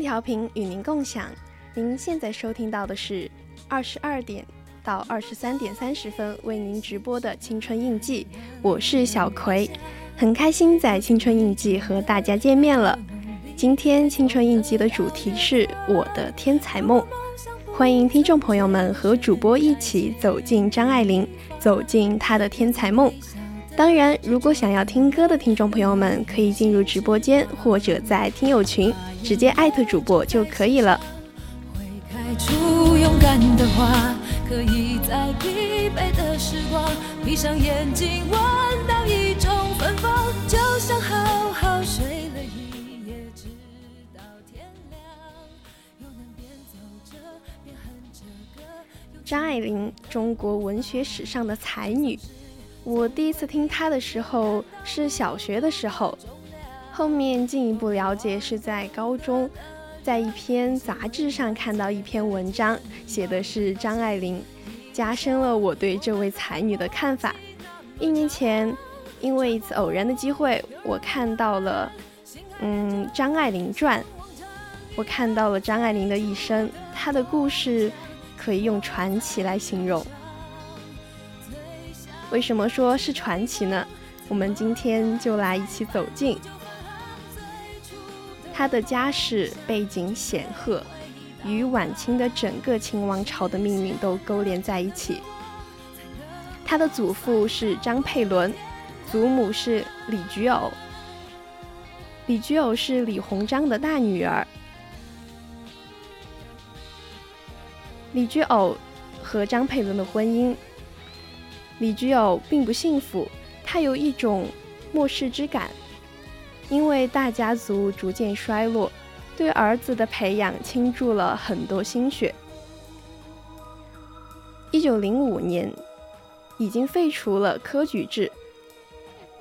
调频与您共享，您现在收听到的是二十二点到二十三点三十分为您直播的青春印记，我是小葵，很开心在青春印记和大家见面了。今天青春印记的主题是我的天才梦，欢迎听众朋友们和主播一起走进张爱玲，走进她的天才梦。当然，如果想要听歌的听众朋友们，可以进入直播间或者在听友群直接艾特主播就可以了。会开出勇敢的花，可以在疲惫的时光闭上眼睛，闻到一种芬芳，就像好好睡了一夜，直到天亮，又能边走着边哼着歌。张爱玲，中国文学史上的才女。我第一次听他的时候是小学的时候，后面进一步了解是在高中，在一篇杂志上看到一篇文章，写的是张爱玲，加深了我对这位才女的看法。一年前，因为一次偶然的机会，我看到了，嗯，《张爱玲传》，我看到了张爱玲的一生，她的故事可以用传奇来形容。为什么说是传奇呢？我们今天就来一起走进他的家世背景显赫，与晚清的整个清王朝的命运都勾连在一起。他的祖父是张佩伦，祖母是李菊藕。李菊藕是李鸿章的大女儿。李菊藕和张佩伦的婚姻。李居友并不幸福，他有一种漠视之感，因为大家族逐渐衰落，对儿子的培养倾注了很多心血。一九零五年，已经废除了科举制，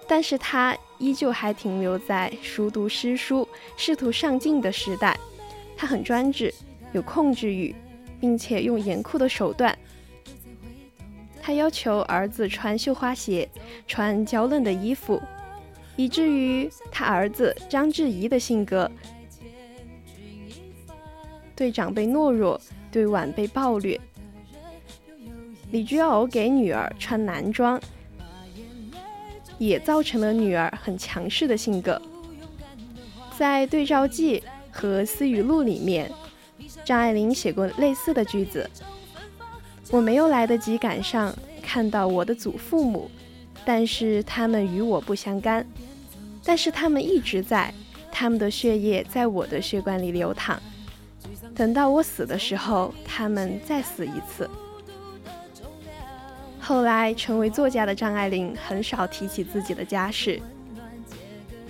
但是他依旧还停留在熟读诗书、试图上进的时代。他很专制，有控制欲，并且用严酷的手段。他要求儿子穿绣花鞋，穿娇嫩的衣服，以至于他儿子张志怡的性格，对长辈懦弱，对晚辈暴虐。李居偶给女儿穿男装，也造成了女儿很强势的性格。在对照记和私语录里面，张爱玲写过类似的句子。我没有来得及赶上看到我的祖父母，但是他们与我不相干，但是他们一直在，他们的血液在我的血管里流淌。等到我死的时候，他们再死一次。后来成为作家的张爱玲很少提起自己的家世，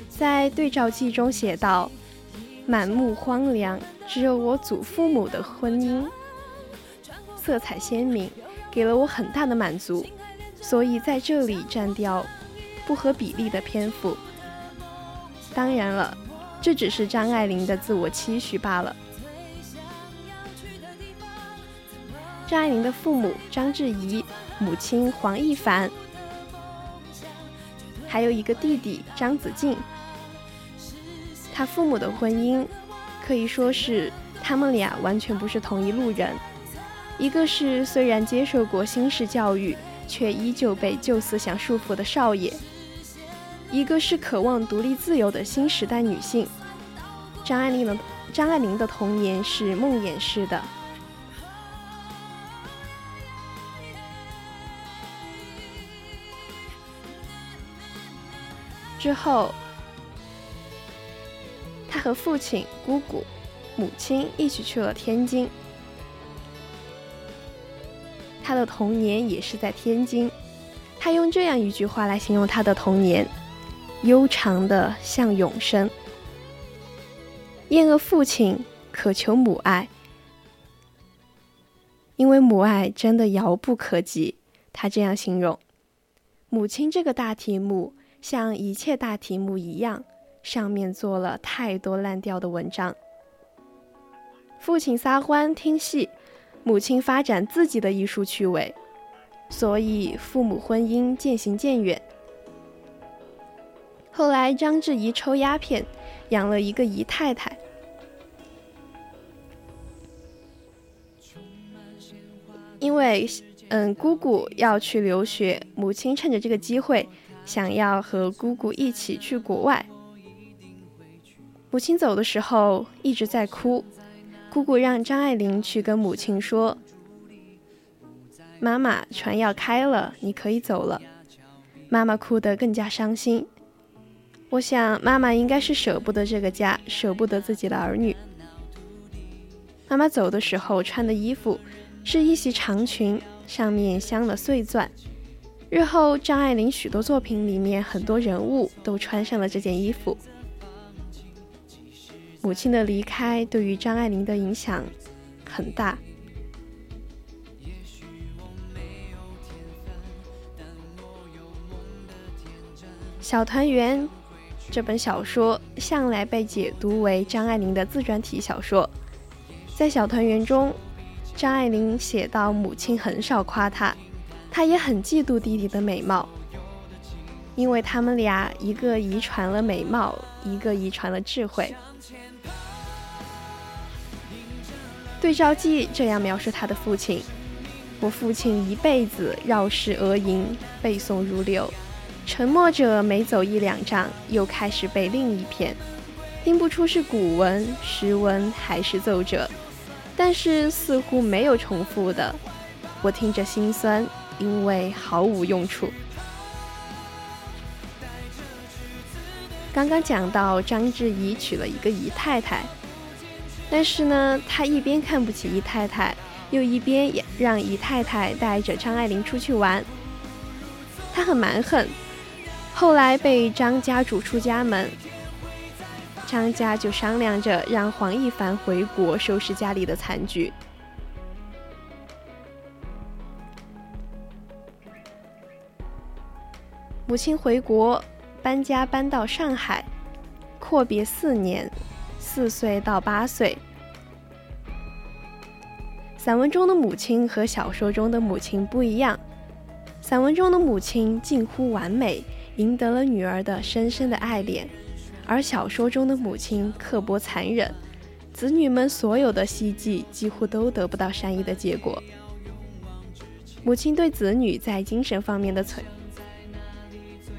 在对照记中写道：“满目荒凉，只有我祖父母的婚姻。”色彩鲜明，给了我很大的满足，所以在这里占掉不合比例的篇幅。当然了，这只是张爱玲的自我期许罢了。张爱玲的父母张志怡，母亲黄亦凡，还有一个弟弟张子静。他父母的婚姻可以说是他们俩完全不是同一路人。一个是虽然接受过新式教育，却依旧被旧思想束缚的少爷；一个是渴望独立自由的新时代女性。张爱玲的张爱玲的童年是梦魇式的。之后，他和父亲、姑姑、母亲一起去了天津。他的童年也是在天津。他用这样一句话来形容他的童年：悠长的像永生。厌恶父亲，渴求母爱，因为母爱真的遥不可及。他这样形容母亲这个大题目。像一切大题目一样，上面做了太多烂掉的文章。父亲撒欢听戏，母亲发展自己的艺术趣味，所以父母婚姻渐行渐远。后来张志怡抽鸦片，养了一个姨太太。因为，嗯，姑姑要去留学，母亲趁着这个机会。想要和姑姑一起去国外。母亲走的时候一直在哭，姑姑让张爱玲去跟母亲说：“妈妈，船要开了，你可以走了。”妈妈哭得更加伤心。我想，妈妈应该是舍不得这个家，舍不得自己的儿女。妈妈走的时候穿的衣服是一袭长裙，上面镶了碎钻。日后，张爱玲许多作品里面很多人物都穿上了这件衣服。母亲的离开对于张爱玲的影响很大。《小团圆》这本小说向来被解读为张爱玲的自传体小说。在《小团圆》中，张爱玲写到母亲很少夸她。她也很嫉妒弟弟的美貌，因为他们俩一个遗传了美貌，一个遗传了智慧。对照记这样描述他的父亲：我父亲一辈子绕世而吟，背诵如流，沉默着每走一两丈，又开始背另一篇，听不出是古文、诗文还是奏折，但是似乎没有重复的，我听着心酸。因为毫无用处。刚刚讲到张志怡娶了一个姨太太，但是呢，他一边看不起姨太太，又一边也让姨太太带着张爱玲出去玩。他很蛮横，后来被张家逐出家门，张家就商量着让黄亦凡回国收拾家里的残局。母亲回国，搬家搬到上海，阔别四年，四岁到八岁。散文中的母亲和小说中的母亲不一样，散文中的母亲近乎完美，赢得了女儿的深深的爱恋，而小说中的母亲刻薄残忍，子女们所有的希冀几乎都得不到善意的结果。母亲对子女在精神方面的摧。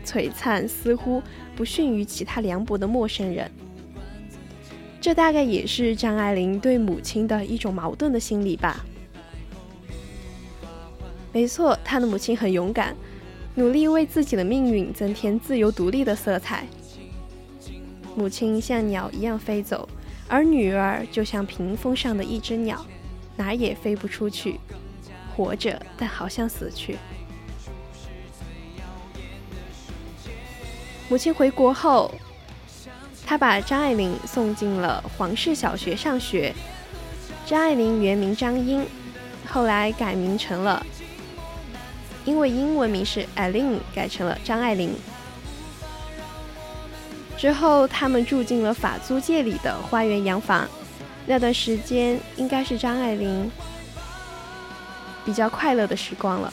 璀璨似乎不逊于其他凉薄的陌生人，这大概也是张爱玲对母亲的一种矛盾的心理吧。没错，她的母亲很勇敢，努力为自己的命运增添自由独立的色彩。母亲像鸟一样飞走，而女儿就像屏风上的一只鸟，哪也飞不出去，活着但好像死去。母亲回国后，他把张爱玲送进了皇氏小学上学。张爱玲原名张英，后来改名成了，因为英文名是 Eileen，改成了张爱玲。之后，他们住进了法租界里的花园洋房。那段时间应该是张爱玲比较快乐的时光了。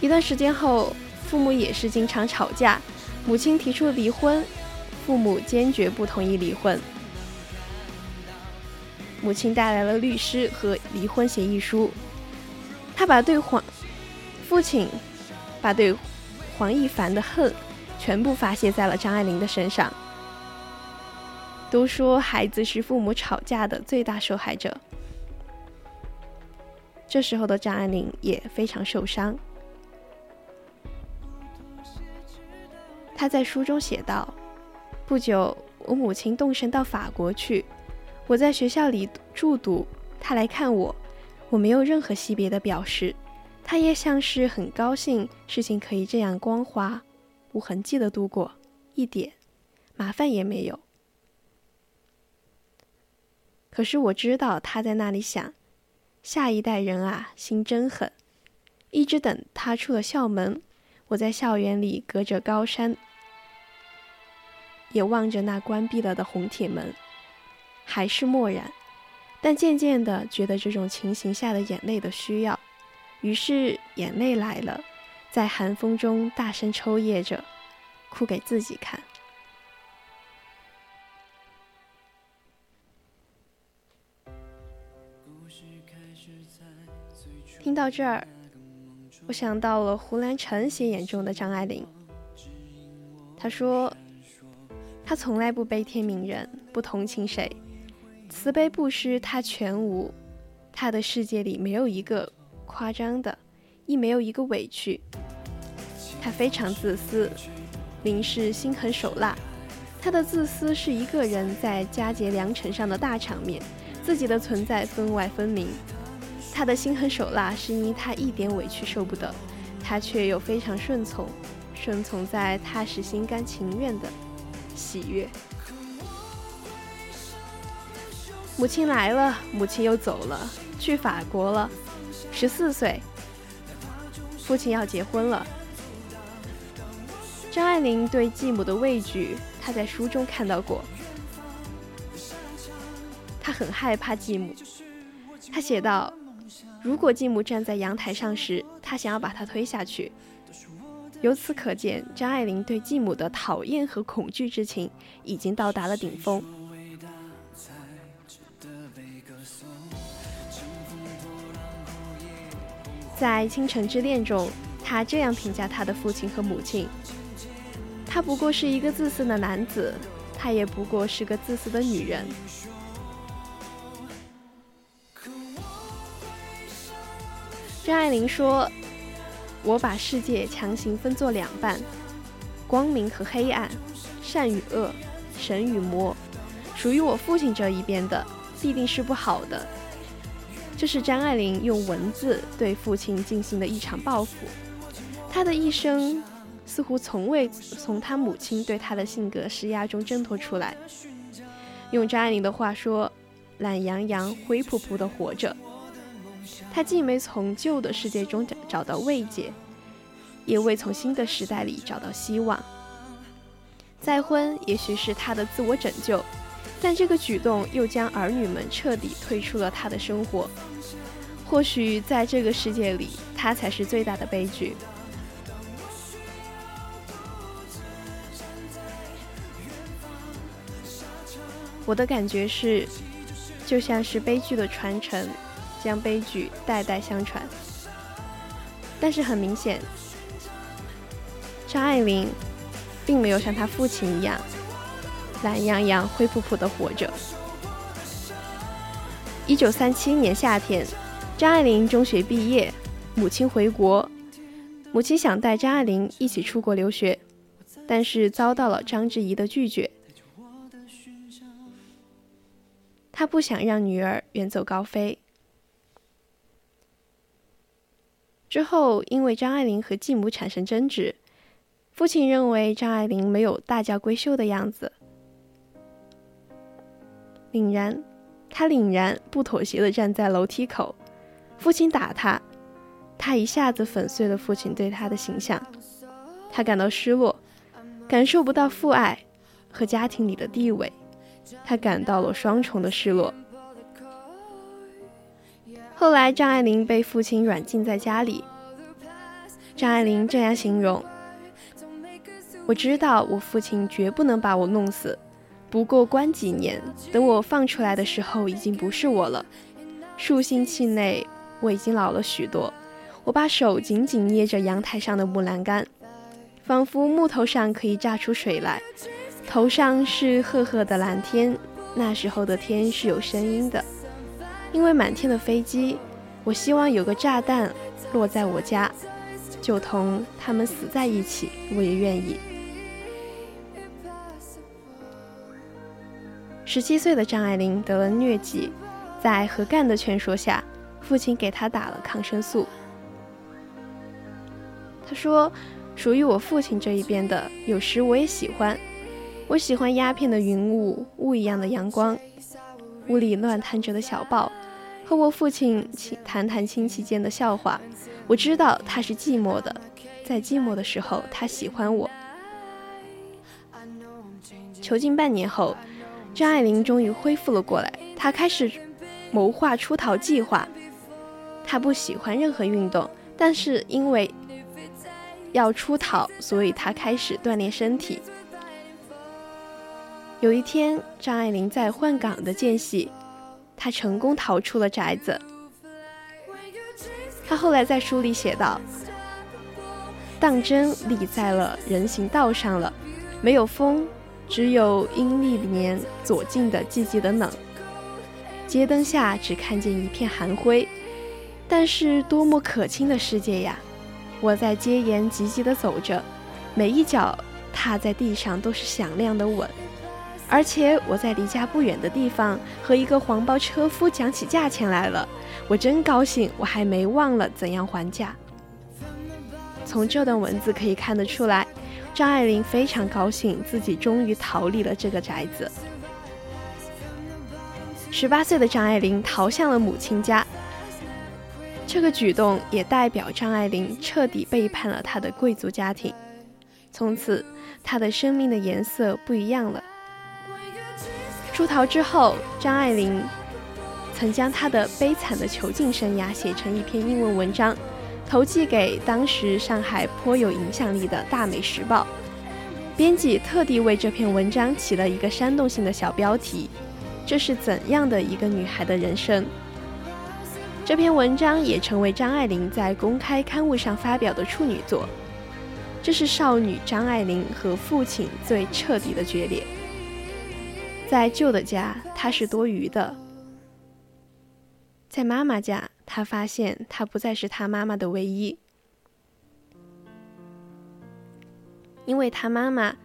一段时间后。父母也是经常吵架，母亲提出离婚，父母坚决不同意离婚。母亲带来了律师和离婚协议书。他把对黄父亲把对黄亦凡的恨全部发泄在了张爱玲的身上。都说孩子是父母吵架的最大受害者。这时候的张爱玲也非常受伤。他在书中写道：“不久，我母亲动身到法国去，我在学校里住读，她来看我，我没有任何惜别的表示，她也像是很高兴事情可以这样光滑无痕迹的度过，一点麻烦也没有。”可是我知道他在那里想：下一代人啊，心真狠。一直等他出了校门，我在校园里隔着高山，也望着那关闭了的红铁门，还是漠然。但渐渐的觉得这种情形下的眼泪的需要，于是眼泪来了，在寒风中大声抽噎着，哭给自己看。听到这儿，我想到了胡兰成写眼中的张爱玲。他说：“他从来不悲天悯人，不同情谁，慈悲布施他全无。他的世界里没有一个夸张的，亦没有一个委屈。他非常自私，林氏心狠手辣。他的自私是一个人在佳节良辰上的大场面，自己的存在分外分明。”他的心狠手辣，是因为他一点委屈受不得，他却又非常顺从，顺从在他是心甘情愿的喜悦。母亲来了，母亲又走了，去法国了。十四岁，父亲要结婚了。张爱玲对继母的畏惧，她在书中看到过。她很害怕继母，她写道。如果继母站在阳台上时，她想要把她推下去。由此可见，张爱玲对继母的讨厌和恐惧之情已经到达了顶峰。在《倾城之恋》中，他这样评价他的父亲和母亲：“他不过是一个自私的男子，他也不过是个自私的女人。”张爱玲说：“我把世界强行分作两半，光明和黑暗，善与恶，神与魔。属于我父亲这一边的，必定是不好的。”这是张爱玲用文字对父亲进行的一场报复。她的一生似乎从未从她母亲对她的性格施压中挣脱出来。用张爱玲的话说：“懒洋洋、灰扑扑的活着。”他既没从旧的世界中找找到慰藉，也未从新的时代里找到希望。再婚也许是他的自我拯救，但这个举动又将儿女们彻底退出了他的生活。或许在这个世界里，他才是最大的悲剧。我的感觉是，就像是悲剧的传承。将悲剧代代相传，但是很明显，张爱玲并没有像她父亲一样懒洋洋、灰扑扑的活着。一九三七年夏天，张爱玲中学毕业，母亲回国，母亲想带张爱玲一起出国留学，但是遭到了张之仪的拒绝。他不想让女儿远走高飞。之后，因为张爱玲和继母产生争执，父亲认为张爱玲没有大家闺秀的样子，凛然，他凛然不妥协地站在楼梯口。父亲打他，他一下子粉碎了父亲对他的形象。他感到失落，感受不到父爱和家庭里的地位，他感到了双重的失落。后来，张爱玲被父亲软禁在家里。张爱玲这样形容：“我知道我父亲绝不能把我弄死，不过关几年，等我放出来的时候，已经不是我了。数星期内，我已经老了许多。我把手紧紧捏着阳台上的木栏杆，仿佛木头上可以榨出水来。头上是赫赫的蓝天，那时候的天是有声音的，因为满天的飞机。我希望有个炸弹落在我家，就同他们死在一起，我也愿意。十七岁的张爱玲得了疟疾，在何干的劝说下，父亲给她打了抗生素。他说：“属于我父亲这一边的，有时我也喜欢。我喜欢鸦片的云雾，雾一样的阳光，屋里乱弹着的小报，和我父亲谈谈亲戚间的笑话。我知道他是寂寞的，在寂寞的时候，他喜欢我。囚禁半年后。”张爱玲终于恢复了过来，她开始谋划出逃计划。她不喜欢任何运动，但是因为要出逃，所以她开始锻炼身体。有一天，张爱玲在换岗的间隙，他成功逃出了宅子。他后来在书里写道：“当真立在了人行道上了，没有风。”只有阴历年左近的寂寂的冷，街灯下只看见一片寒灰，但是多么可亲的世界呀！我在街沿急急地走着，每一脚踏在地上都是响亮的吻，而且我在离家不远的地方和一个黄包车夫讲起价钱来了，我真高兴，我还没忘了怎样还价。从这段文字可以看得出来。张爱玲非常高兴，自己终于逃离了这个宅子。十八岁的张爱玲逃向了母亲家，这个举动也代表张爱玲彻底背叛了她的贵族家庭。从此，她的生命的颜色不一样了。出逃之后，张爱玲曾将她的悲惨的囚禁生涯写成一篇英文文章。投寄给当时上海颇有影响力的《大美时报》，编辑特地为这篇文章起了一个煽动性的小标题：“这是怎样的一个女孩的人生？”这篇文章也成为张爱玲在公开刊物上发表的处女作。这是少女张爱玲和父亲最彻底的决裂。在旧的家，他是多余的；在妈妈家。他发现，他不再是他妈妈的唯一，因为他妈妈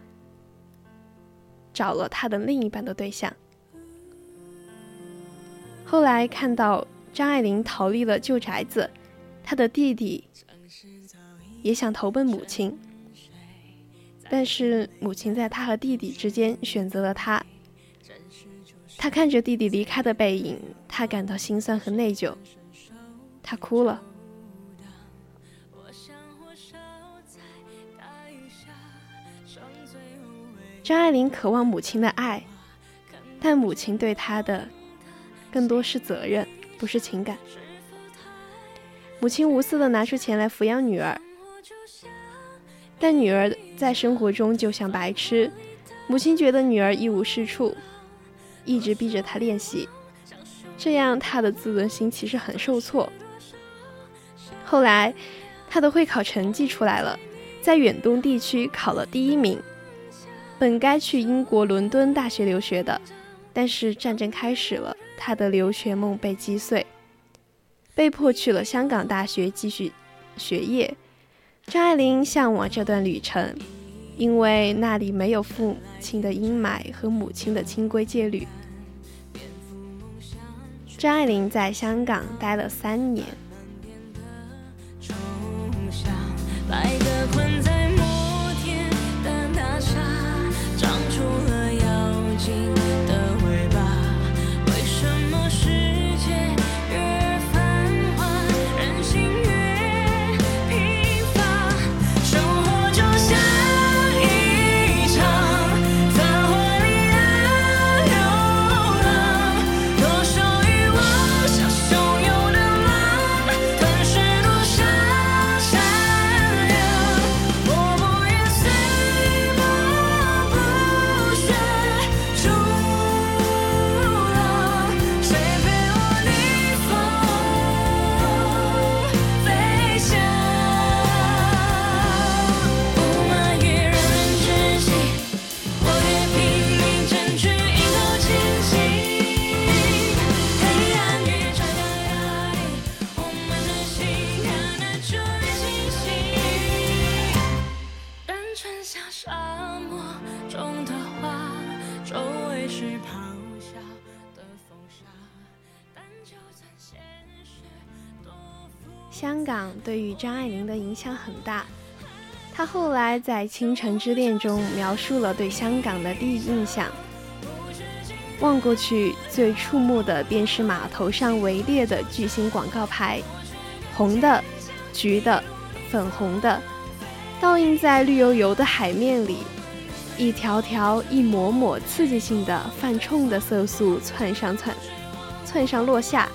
找了他的另一半的对象。后来看到张爱玲逃离了旧宅子，他的弟弟也想投奔母亲，但是母亲在他和弟弟之间选择了他。他看着弟弟离开的背影，他感到心酸和内疚。他哭了。张爱玲渴望母亲的爱，但母亲对她的更多是责任，不是情感。母亲无私的拿出钱来抚养女儿，但女儿在生活中就像白痴。母亲觉得女儿一无是处，一直逼着他练习，这样他的自尊心其实很受挫。后来，他的会考成绩出来了，在远东地区考了第一名。本该去英国伦敦大学留学的，但是战争开始了，他的留学梦被击碎，被迫去了香港大学继续学业。张爱玲向往这段旅程，因为那里没有父亲的阴霾和母亲的清规戒律。张爱玲在香港待了三年。港对于张爱玲的影响很大。她后来在《倾城之恋》中描述了对香港的第一印象：望过去，最触目的便是码头上围列的巨型广告牌，红的、橘的、粉红的，倒映在绿油油的海面里，一条条、一抹抹刺激性的、泛冲的色素窜上窜，窜上落下。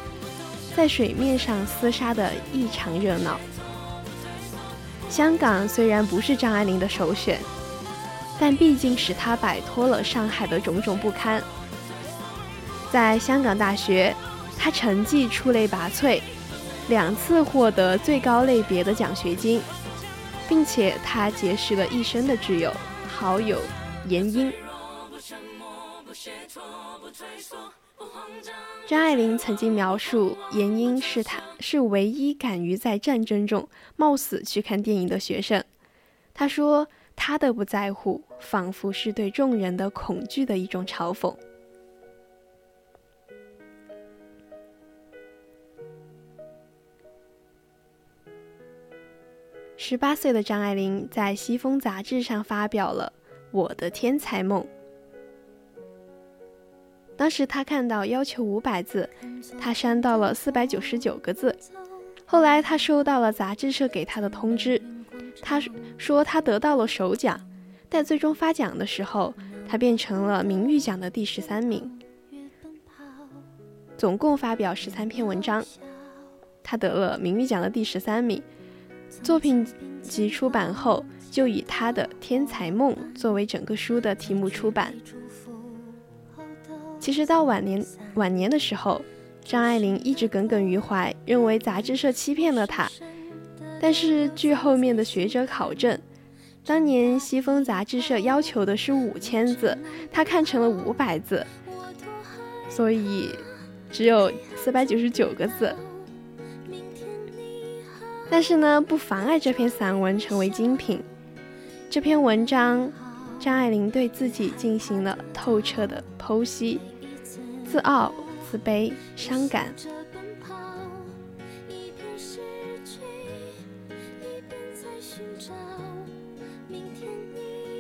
在水面上厮杀的异常热闹。香港虽然不是张爱玲的首选，但毕竟使她摆脱了上海的种种不堪。在香港大学，她成绩出类拔萃，两次获得最高类别的奖学金，并且她结识了一生的挚友好友严英。张爱玲曾经描述闫英是她是唯一敢于在战争中冒死去看电影的学生。她说：“她的不在乎，仿佛是对众人的恐惧的一种嘲讽。”十八岁的张爱玲在《西风》杂志上发表了《我的天才梦》。当时他看到要求五百字，他删到了四百九十九个字。后来他收到了杂志社给他的通知，他说他得到了首奖，但最终发奖的时候，他变成了名誉奖的第十三名。总共发表十三篇文章，他得了名誉奖的第十三名。作品集出版后，就以他的《天才梦》作为整个书的题目出版。其实到晚年晚年的时候，张爱玲一直耿耿于怀，认为杂志社欺骗了她。但是据后面的学者考证，当年西风杂志社要求的是五千字，她看成了五百字，所以只有四百九十九个字。但是呢，不妨碍这篇散文成为精品。这篇文章，张爱玲对自己进行了透彻的剖析。自傲、自卑、伤感。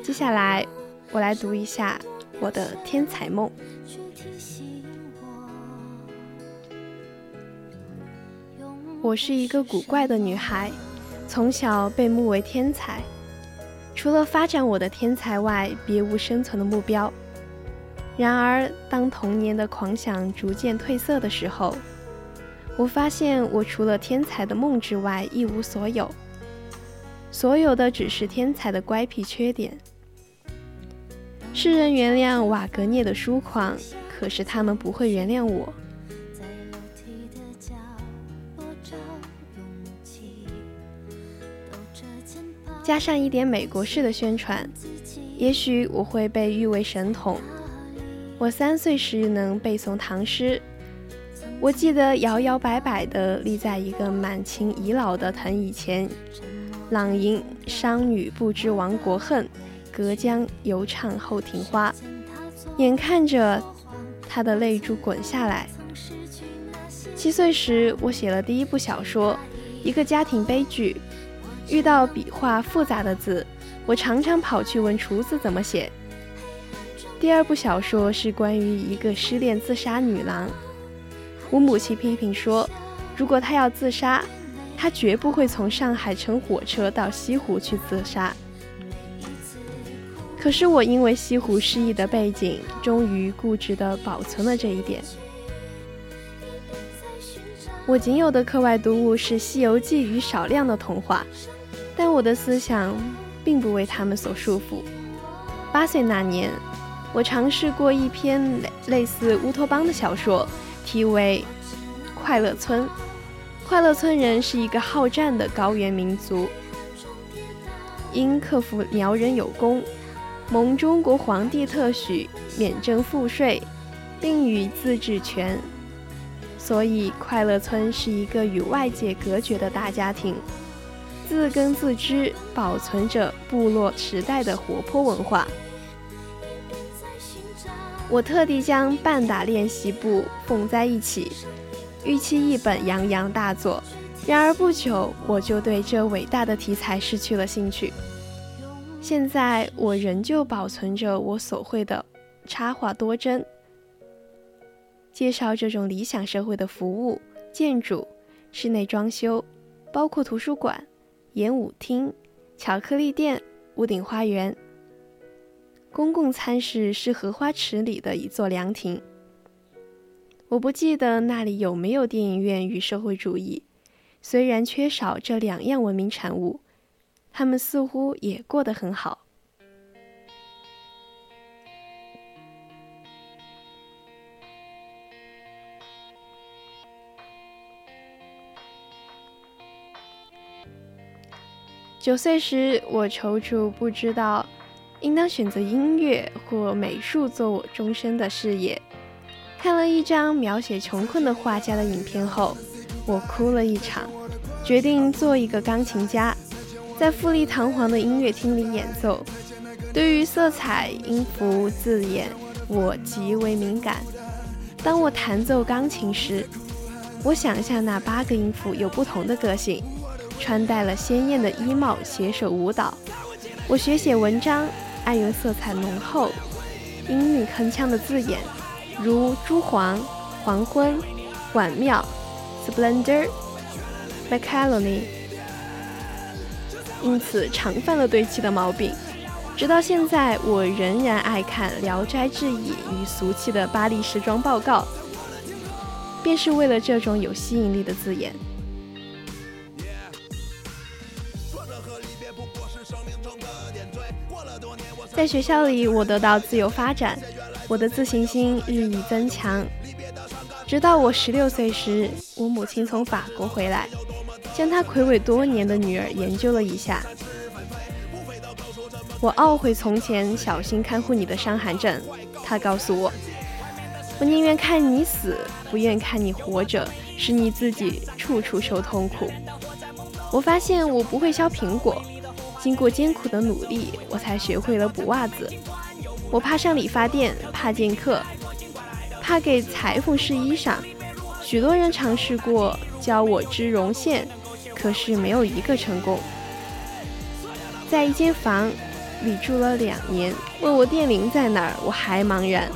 接下来，我来读一下我的天才梦。我是一个古怪的女孩，从小被目为天才，除了发展我的天才外，别无生存的目标。然而，当童年的狂想逐渐褪色的时候，我发现我除了天才的梦之外一无所有，所有的只是天才的乖僻缺点。世人原谅瓦格涅的疏狂，可是他们不会原谅我。加上一点美国式的宣传，也许我会被誉为神童。我三岁时能背诵唐诗，我记得摇摇摆摆地立在一个满清遗老的藤椅前，朗吟“商女不知亡国恨，隔江犹唱后庭花”。眼看着他的泪珠滚下来。七岁时，我写了第一部小说，一个家庭悲剧。遇到笔画复杂的字，我常常跑去问厨子怎么写。第二部小说是关于一个失恋自杀女郎。我母亲批评说，如果她要自杀，她绝不会从上海乘火车到西湖去自杀。可是我因为西湖失意的背景，终于固执地保存了这一点。我仅有的课外读物是《西游记》与少量的童话，但我的思想并不为他们所束缚。八岁那年。我尝试过一篇类类似乌托邦的小说，题为《快乐村》。快乐村人是一个好战的高原民族，因克服苗人有功，蒙中国皇帝特许免征赋税，并与自治权，所以快乐村是一个与外界隔绝的大家庭，自耕自织，保存着部落时代的活泼文化。我特地将半打练习簿缝在一起，预期一本洋洋大作。然而不久，我就对这伟大的题材失去了兴趣。现在我仍旧保存着我所绘的插画多帧，介绍这种理想社会的服务、建筑、室内装修，包括图书馆、演舞厅、巧克力店、屋顶花园。公共餐室是荷花池里的一座凉亭。我不记得那里有没有电影院与社会主义。虽然缺少这两样文明产物，他们似乎也过得很好。九岁时，我踌躇不知道应当选择音乐或美术做我终身的事业。看了一张描写穷困的画家的影片后。我哭了一场，决定做一个钢琴家，在富丽堂皇的音乐厅里演奏。对于色彩、音符、字眼，我极为敏感。当我弹奏钢琴时，我想象那八个音符有不同的个性，穿戴了鲜艳的衣帽，携手舞蹈。我学写文章，爱用色彩浓厚、音韵铿锵的字眼，如珠黄、黄昏、晚妙。Splendor, Macaroni，因此常犯了堆砌的毛病。直到现在，我仍然爱看《聊斋志异》与俗气的巴黎时装报告，便是为了这种有吸引力的字眼。在学校里，我得到自由发展，我的自信心日益增强。直到我十六岁时，我母亲从法国回来，将她魁伟多年的女儿研究了一下。我懊悔从前小心看护你的伤寒症，她告诉我，我宁愿看你死，不愿看你活着，使你自己处处受痛苦。我发现我不会削苹果，经过艰苦的努力，我才学会了补袜子。我怕上理发店，怕见客。怕给裁缝试衣裳，许多人尝试过教我织绒线，可是没有一个成功。在一间房里住了两年，问我电铃在哪儿，我还茫然。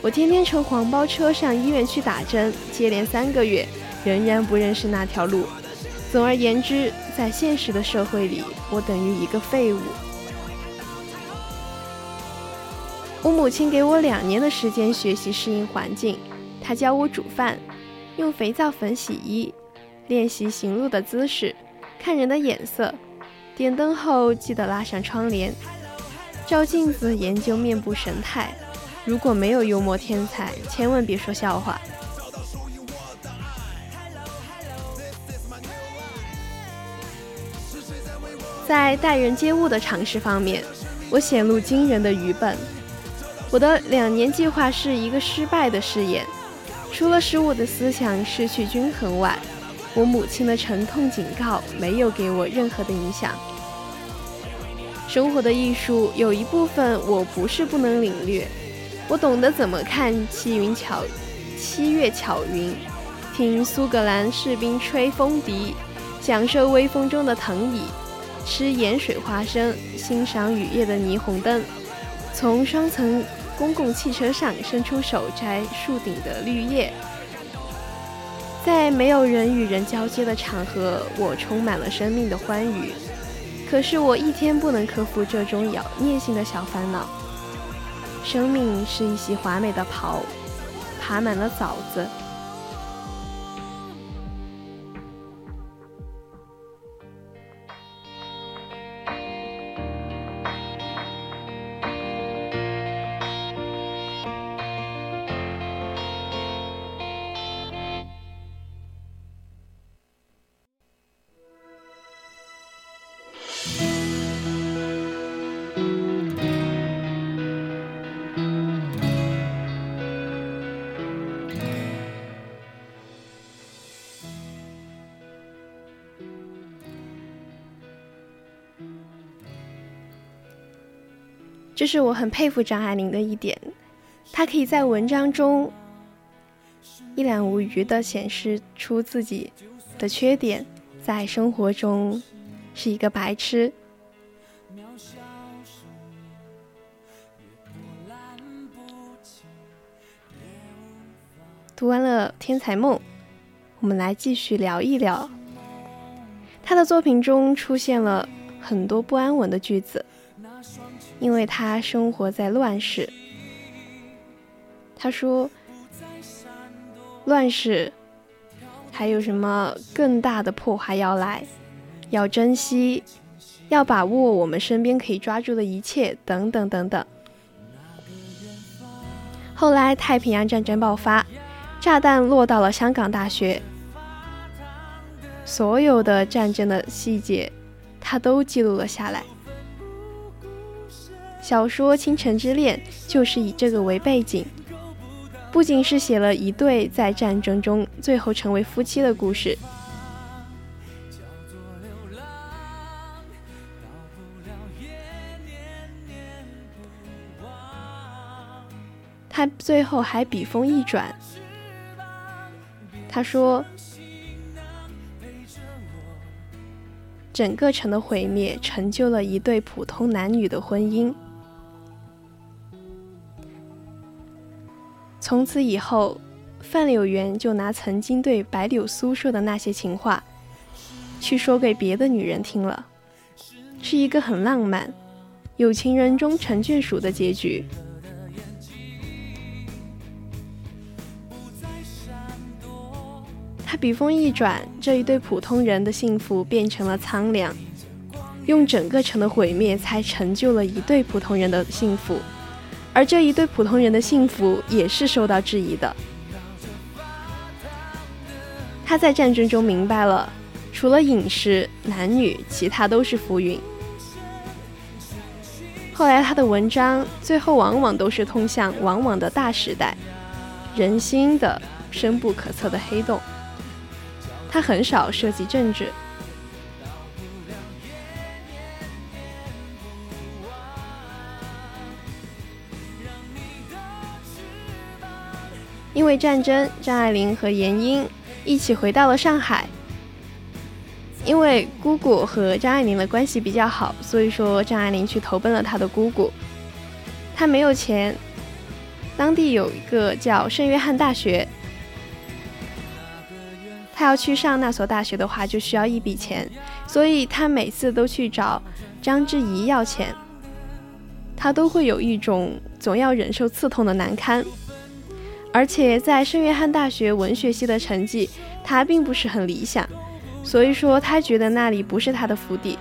我天天乘黄包车上医院去打针，接连三个月，仍然不认识那条路。总而言之，在现实的社会里，我等于一个废物。我母亲给我两年的时间学习适应环境，她教我煮饭，用肥皂粉洗衣，练习行路的姿势，看人的眼色。点灯后记得拉上窗帘，照镜子研究面部神态。如果没有幽默天才，千万别说笑话。在待人接物的常识方面，我显露惊人的愚笨。我的两年计划是一个失败的试验，除了使我的思想失去均衡外，我母亲的沉痛警告没有给我任何的影响。生活的艺术有一部分我不是不能领略，我懂得怎么看七云巧七月巧云，听苏格兰士兵吹风笛，享受微风中的藤椅，吃盐水花生，欣赏雨夜的霓虹灯，从双层。公共汽车上伸出手摘树顶的绿叶，在没有人与人交接的场合，我充满了生命的欢愉。可是我一天不能克服这种咬孽性的小烦恼。生命是一袭华美的袍，爬满了枣子。这是我很佩服张爱玲的一点，她可以在文章中一览无余的显示出自己的缺点，在生活中是一个白痴。读完了《天才梦》，我们来继续聊一聊。他的作品中出现了很多不安稳的句子，因为他生活在乱世。他说：“乱世还有什么更大的破坏要来？要珍惜，要把握我们身边可以抓住的一切，等等等等。”后来太平洋战争爆发，炸弹落到了香港大学，所有的战争的细节，他都记录了下来。小说《倾城之恋》就是以这个为背景。不仅是写了一对在战争中最后成为夫妻的故事，他最后还笔锋一转，他说：“整个城的毁灭成就了一对普通男女的婚姻。”从此以后，范柳原就拿曾经对白柳苏说的那些情话，去说给别的女人听了，是一个很浪漫、有情人终成眷属的结局。他笔锋一转，这一对普通人的幸福变成了苍凉，用整个城的毁灭才成就了一对普通人的幸福。而这一对普通人的幸福也是受到质疑的。他在战争中明白了，除了饮食、男女，其他都是浮云。后来他的文章最后往往都是通向往往的大时代，人心的深不可测的黑洞。他很少涉及政治。因为战争，张爱玲和闫英一起回到了上海。因为姑姑和张爱玲的关系比较好，所以说张爱玲去投奔了她的姑姑。她没有钱，当地有一个叫圣约翰大学，她要去上那所大学的话，就需要一笔钱，所以她每次都去找张之仪要钱。她都会有一种总要忍受刺痛的难堪。而且在圣约翰大学文学系的成绩，他并不是很理想，所以说他觉得那里不是他的福地。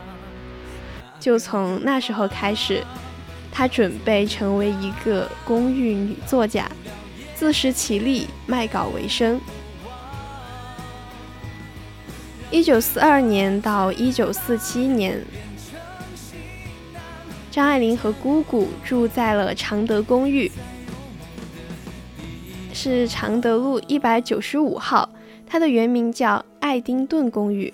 就从那时候开始，他准备成为一个公寓女作家，自食其力，卖稿为生。一九四二年到一九四七年，张爱玲和姑姑住在了常德公寓。是常德路一百九十五号，它的原名叫爱丁顿公寓。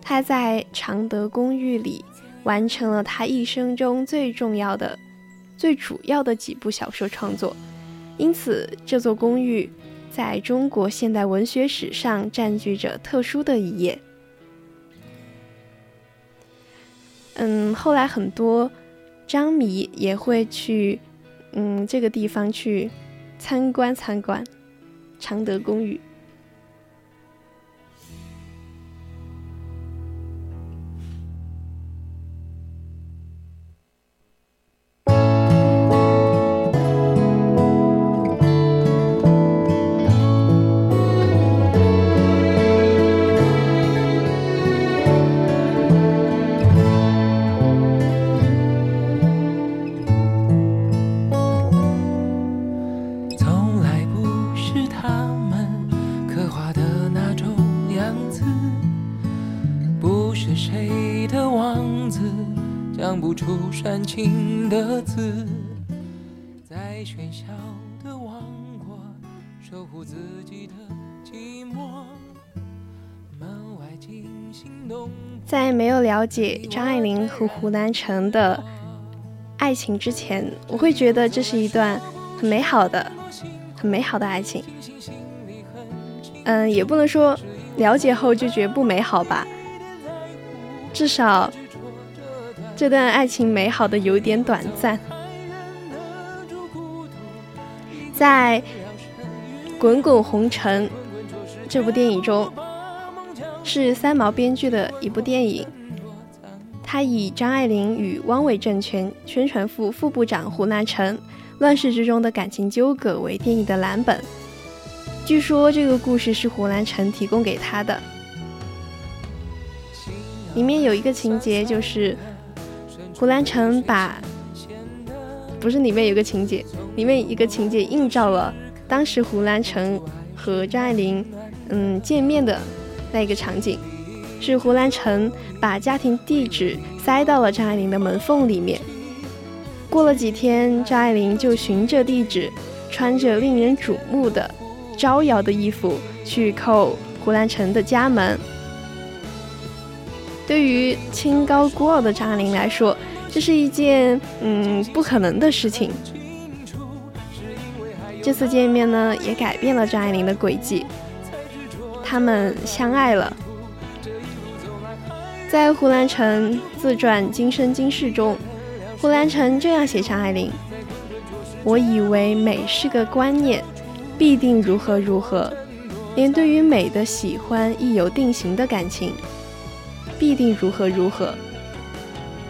他在常德公寓里完成了他一生中最重要的、最主要的几部小说创作，因此这座公寓在中国现代文学史上占据着特殊的一页。嗯，后来很多张迷也会去，嗯，这个地方去。参观参观，常德公寓。情的字，在喧嚣的王国守护自己的寂寞。门外惊心动在没有了解张爱玲和胡南成的爱情之前，我会觉得这是一段很美好的、很美好的爱情。嗯，也不能说了解后就觉不美好吧，至少这段爱情美好的有点短暂。在《滚滚红尘》这部电影中，是三毛编剧的一部电影。他以张爱玲与汪伪政权宣传副副部长胡兰成乱世之中的感情纠葛为电影的蓝本。据说这个故事是胡兰成提供给他的。里面有一个情节，就是胡兰成把，不是里面有个情节，里面一个情节映照了当时胡兰成和张爱玲嗯见面的那个场景。是胡兰成把家庭地址塞到了张爱玲的门缝里面。过了几天，张爱玲就循着地址，穿着令人瞩目的招摇的衣服去叩胡兰成的家门。对于清高孤傲的张爱玲来说，这是一件嗯不可能的事情。这次见面呢，也改变了张爱玲的轨迹，他们相爱了。在胡兰成自传《今生今世》中，胡兰成这样写张爱玲：“我以为美是个观念，必定如何如何，连对于美的喜欢亦有定型的感情，必定如何如何。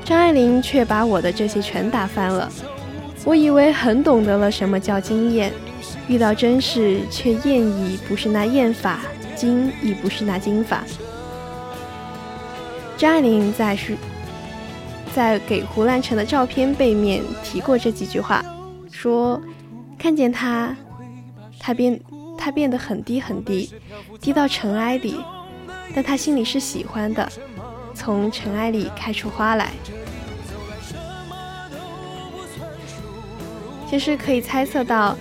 张爱玲却把我的这些全打翻了。我以为很懂得了什么叫经验，遇到真事却厌已不是那厌法，经已不是那经法。”张爱玲在是，在给胡兰成的照片背面提过这几句话，说看见他，他变他变得很低很低，低到尘埃里，但他心里是喜欢的，从尘埃里开出花来。其实可以猜测到，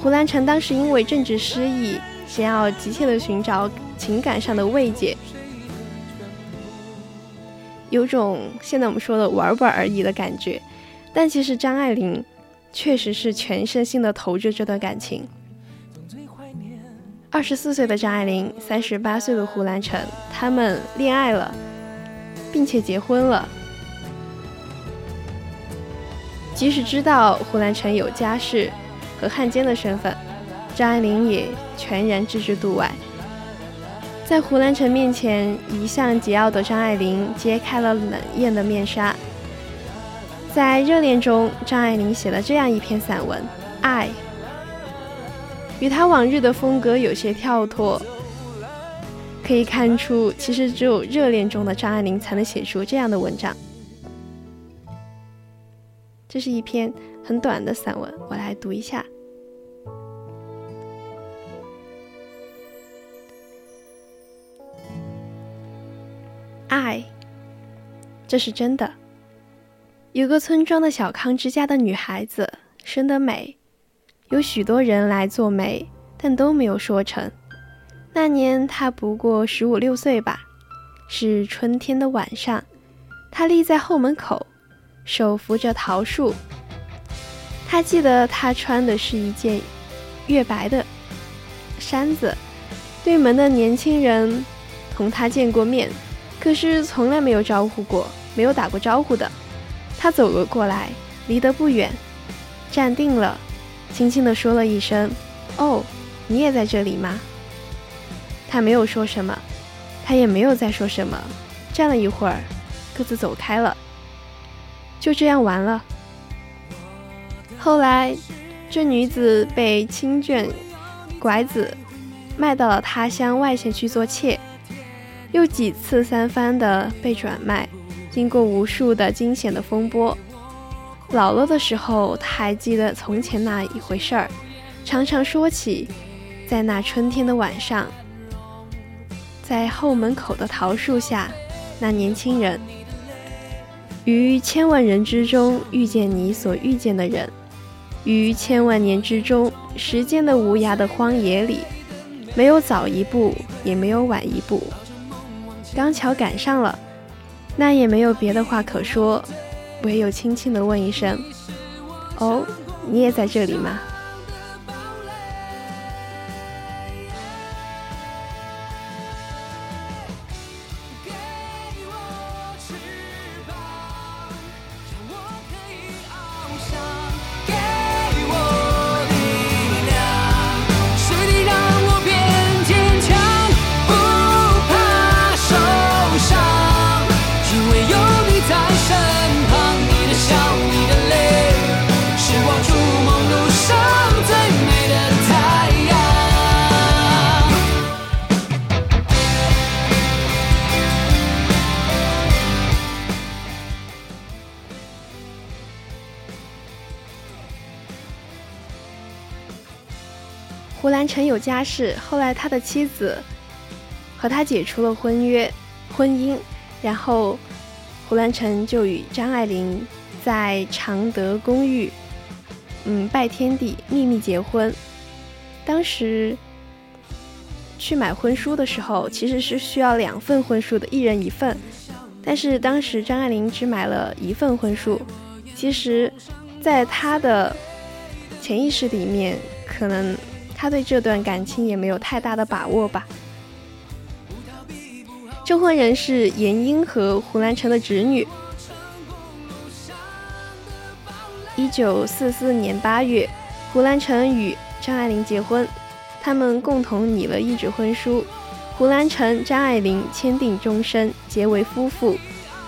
胡兰成当时因为政治失意，想要急切的寻找情感上的慰藉。有种现在我们说的玩玩而已的感觉，但其实张爱玲确实是全身心的投入这段感情。二十四岁的张爱玲，三十八岁的胡兰成，他们恋爱了，并且结婚了。即使知道胡兰成有家室和汉奸的身份，张爱玲也全然置之度外。在胡兰成面前，一向桀骜的张爱玲揭开了冷艳的面纱。在热恋中，张爱玲写了这样一篇散文《爱》，与她往日的风格有些跳脱。可以看出，其实只有热恋中的张爱玲才能写出这样的文章。这是一篇很短的散文，我来读一下。爱，这是真的。有个村庄的小康之家的女孩子，生得美，有许多人来做媒，但都没有说成。那年他不过十五六岁吧，是春天的晚上，他立在后门口，手扶着桃树。他记得他穿的是一件月白的衫子。对门的年轻人同他见过面。可是从来没有招呼过，没有打过招呼的。他走了过来，离得不远，站定了，轻轻地说了一声：“哦，你也在这里吗？”他没有说什么，他也没有再说什么，站了一会儿，各自走开了。就这样完了。后来，这女子被亲眷拐子卖到了他乡外县去做妾。又几次三番的被转卖，经过无数的惊险的风波。老了的时候，他还记得从前那一回事儿，常常说起，在那春天的晚上，在后门口的桃树下，那年轻人，于千万人之中遇见你所遇见的人，于千万年之中，时间的无涯的荒野里，没有早一步，也没有晚一步。刚巧赶上了，那也没有别的话可说，唯有轻轻地问一声：“哦，你也在这里吗？有家室，后来他的妻子和他解除了婚约、婚姻，然后胡兰成就与张爱玲在常德公寓，嗯，拜天地秘密结婚。当时去买婚书的时候，其实是需要两份婚书的，一人一份。但是当时张爱玲只买了一份婚书，其实，在他的潜意识里面，可能。他对这段感情也没有太大的把握吧。证婚人是严英和胡兰成的侄女。一九四四年八月，胡兰成与张爱玲结婚，他们共同拟了一纸婚书：胡兰成、张爱玲签订终身，结为夫妇，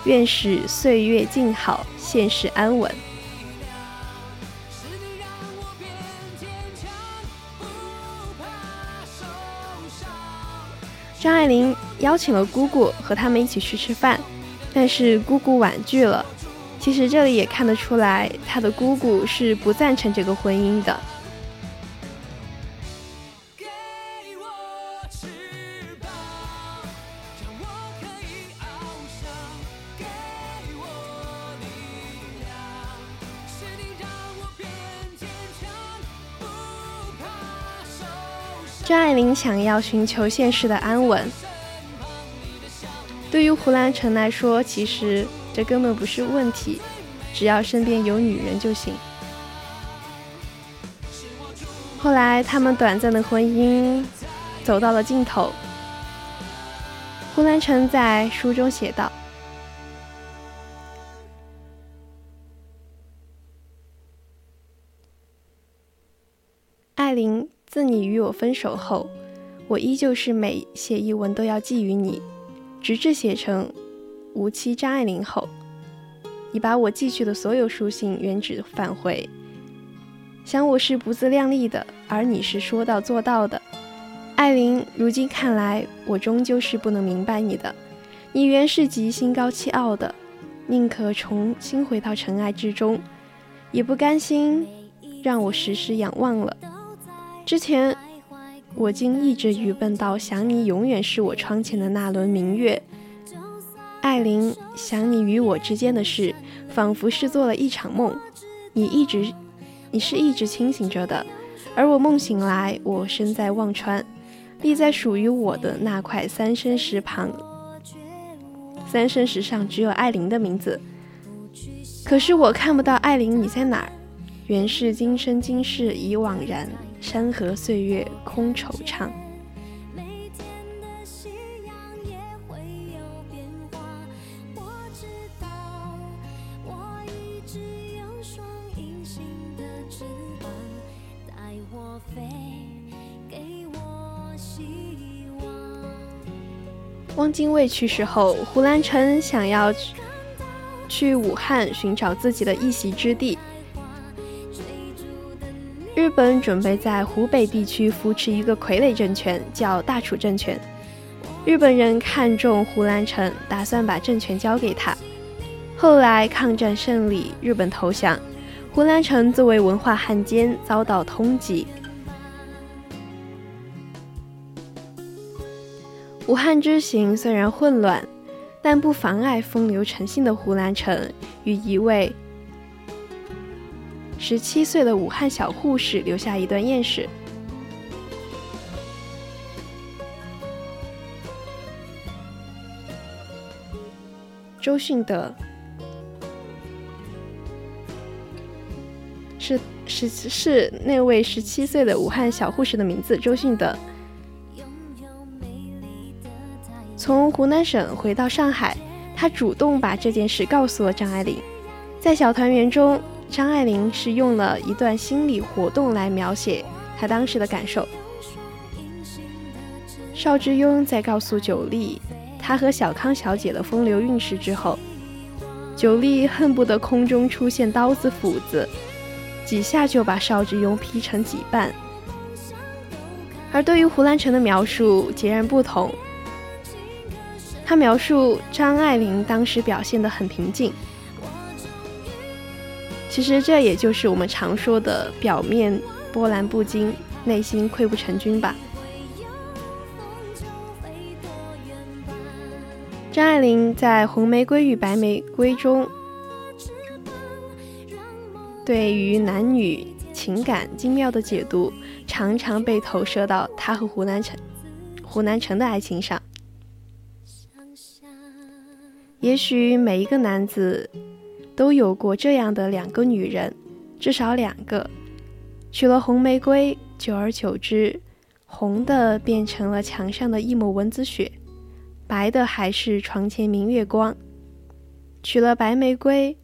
愿使岁月静好，现世安稳。张爱玲邀请了姑姑和他们一起去吃饭，但是姑姑婉拒了。其实这里也看得出来，她的姑姑是不赞成这个婚姻的。张爱玲想要寻求现实的安稳，对于胡兰成来说，其实这根本不是问题，只要身边有女人就行。后来，他们短暂的婚姻走到了尽头。胡兰成在书中写道：“与我分手后，我依旧是每写一文都要寄予你，直至写成《无期张爱玲》后，你把我寄去的所有书信原址返回。想我是不自量力的，而你是说到做到的。艾琳，如今看来，我终究是不能明白你的。你原是极心高气傲的，宁可重新回到尘埃之中，也不甘心让我时时仰望了。之前，我竟一直愚笨到想你永远是我窗前的那轮明月。艾琳，想你与我之间的事，仿佛是做了一场梦。你一直，你是一直清醒着的，而我梦醒来，我身在忘川，立在属于我的那块三生石旁。三生石上只有艾琳的名字，可是我看不到艾琳，你在哪儿？原是今生今世已惘然。山河岁月空惆怅。汪精卫去世后，胡兰成想要去武汉寻找自己的一席之地。日本准备在湖北地区扶持一个傀儡政权，叫大楚政权。日本人看中胡兰成，打算把政权交给他。后来抗战胜利，日本投降，胡兰成作为文化汉奸遭到通缉。武汉之行虽然混乱，但不妨碍风流成性的胡兰成与一位。十七岁的武汉小护士留下一段艳史。周迅的是是是那位十七岁的武汉小护士的名字周迅德。从湖南省回到上海，他主动把这件事告诉了张爱玲。在小团圆中，张爱玲是用了一段心理活动来描写她当时的感受。邵之庸在告诉九莉他和小康小姐的风流韵事之后，九莉恨不得空中出现刀子斧子，几下就把邵之庸劈成几半。而对于胡兰成的描述截然不同，他描述张爱玲当时表现得很平静。其实这也就是我们常说的表面波澜不惊，内心溃不成军吧。张爱玲在《红玫瑰与白玫瑰》中，对于男女情感精妙的解读，常常被投射到她和胡南成、胡南成的爱情上。也许每一个男子都有过这样的两个女人，至少两个。娶了红玫瑰，久而久之，红的变成了墙上的一抹蚊子血。白的还是床前明月光，取了白玫瑰，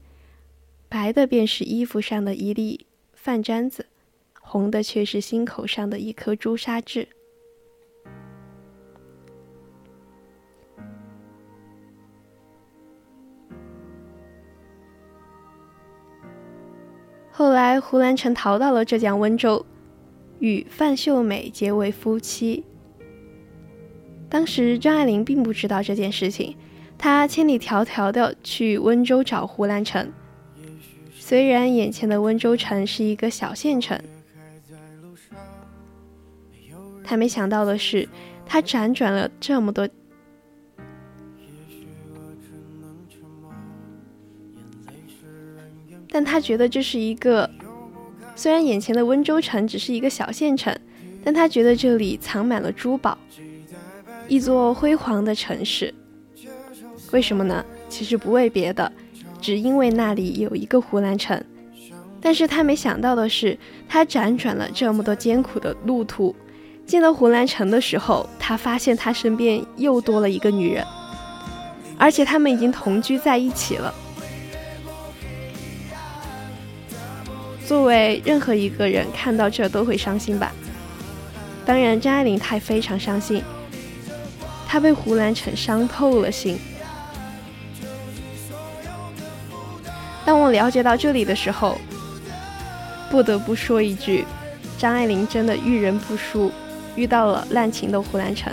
白的便是衣服上的一粒饭粘子，红的却是心口上的一颗朱砂痣。后来，胡兰成逃到了浙江温州，与范秀美结为夫妻。当时张爱玲并不知道这件事情，她千里迢迢的去温州找胡兰成。虽然眼前的温州城是一个小县城，她没想到的是，她辗转了这么多，但他觉得这是一个，虽然眼前的温州城只是一个小县城，但他觉得这里藏满了珠宝。一座辉煌的城市，为什么呢？其实不为别的，只因为那里有一个湖南城。但是他没想到的是，他辗转了这么多艰苦的路途，进了湖南城的时候，他发现他身边又多了一个女人，而且他们已经同居在一起了。作为任何一个人看到这都会伤心吧？当然，张爱玲她也非常伤心。她被胡兰成伤透了心。当我了解到这里的时候，不得不说一句：张爱玲真的遇人不淑，遇到了滥情的胡兰成。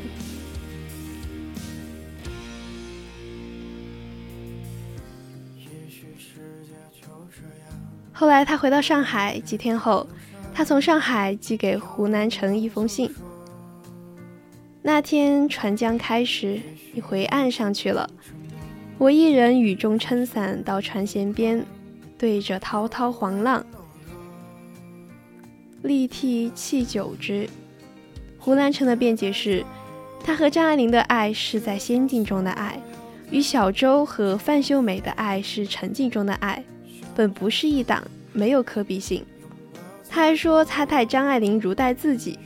后来他回到上海，几天后，他从上海寄给胡南成一封信。那天船将开时，你回岸上去了，我一人雨中撑伞到船舷边，对着滔滔黄浪，力替泣酒之。胡南城的辩解是，他和张爱玲的爱是在仙境中的爱，与小周和范秀美的爱是沉静中的爱，本不是一档，没有可比性。他还说他待张爱玲如待自己。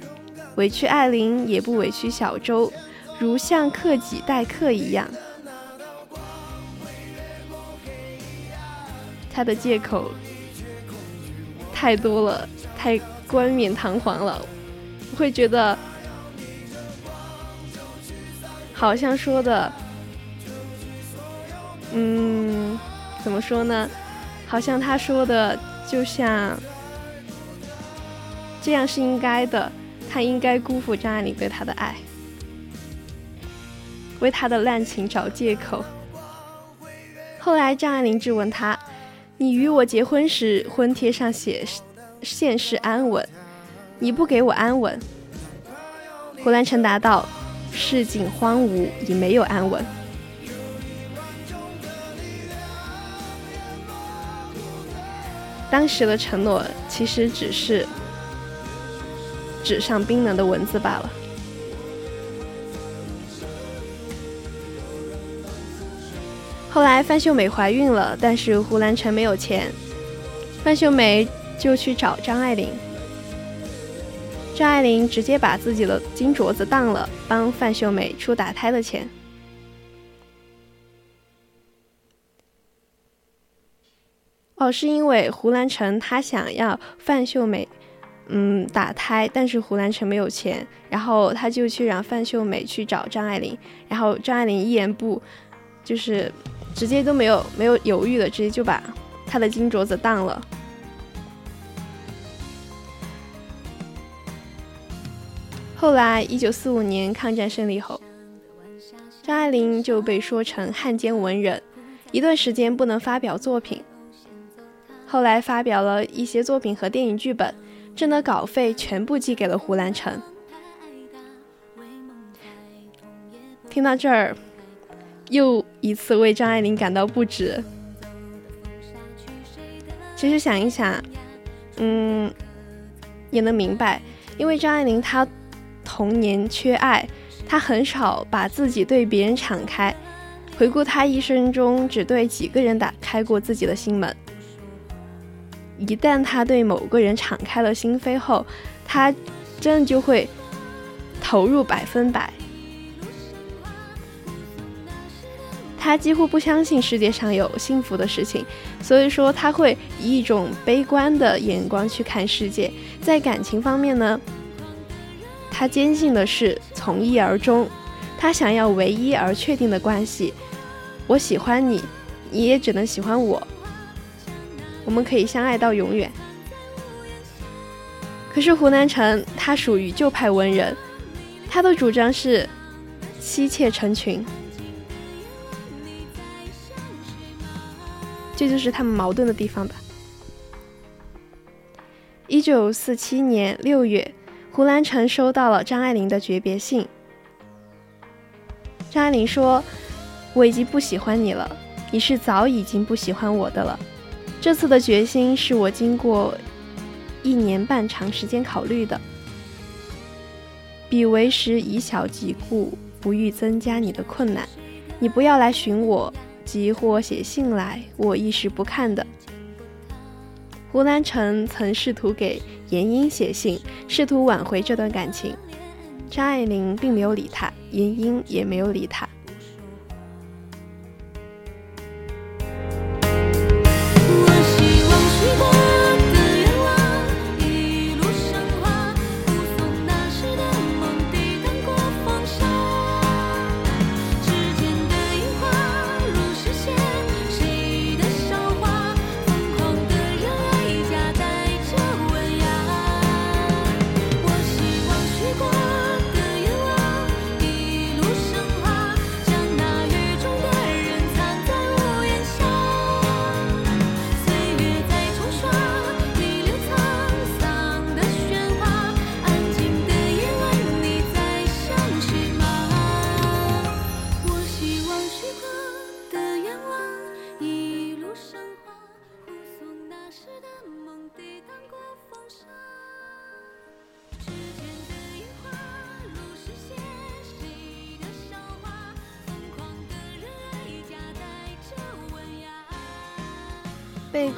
委屈爱玲，也不委屈小周，如像克己待客一样。他的借口太多了，太冠冕堂皇了，我会觉得好像说的，嗯，怎么说呢？好像他说的就像这样是应该的。他应该辜负张爱玲对他的爱，为他的滥情找借口。后来张爱玲质问他：“你与我结婚时，婚帖上写现世安稳，你不给我安稳。”胡兰成答道：“市井荒芜，已没有安稳。”当时的承诺其实只是。纸上冰冷的文字罢了。后来范秀美怀孕了，但是胡兰成没有钱。范秀美就去找张爱玲。张爱玲直接把自己的金镯子当了，帮范秀美出打胎的钱。哦，是因为胡兰成他想要范秀美，嗯，打胎，但是胡兰成没有钱，然后他就去让范秀美去找张爱玲，然后张爱玲一言不，就是直接都没有没有犹豫的，直接就把他的金镯子当了。后来，一九四五年抗战胜利后，张爱玲就被说成汉奸文人，一段时间不能发表作品。后来发表了一些作品和电影剧本，挣的稿费全部寄给了胡兰成。听到这儿，又一次为张爱玲感到不值。其实想一想，嗯，也能明白，因为张爱玲她童年缺爱，她很少把自己对别人敞开。回顾她一生中，只对几个人打开过自己的心门。一旦他对某个人敞开了心扉后，他真的就会投入百分百。他几乎不相信世界上有幸福的事情，所以说他会以一种悲观的眼光去看世界。在感情方面呢，他坚信的是从一而终，他想要唯一而确定的关系。我喜欢你，你也只能喜欢我。我们可以相爱到永远。可是胡南成他属于旧派文人，他的主张是妻妾成群，这就是他们矛盾的地方吧。一九四七年六月，胡兰成收到了张爱玲的诀别信。张爱玲说：“我已经不喜欢你了，你是早已经不喜欢我的了。”这次的决心是我经过一年半长时间考虑的。彼为时以小及故，不欲增加你的困难。你不要来寻我，即或写信来，我一时不看的。胡兰成曾试图给严英写信，试图挽回这段感情。张爱玲并没有理他，严英也没有理他。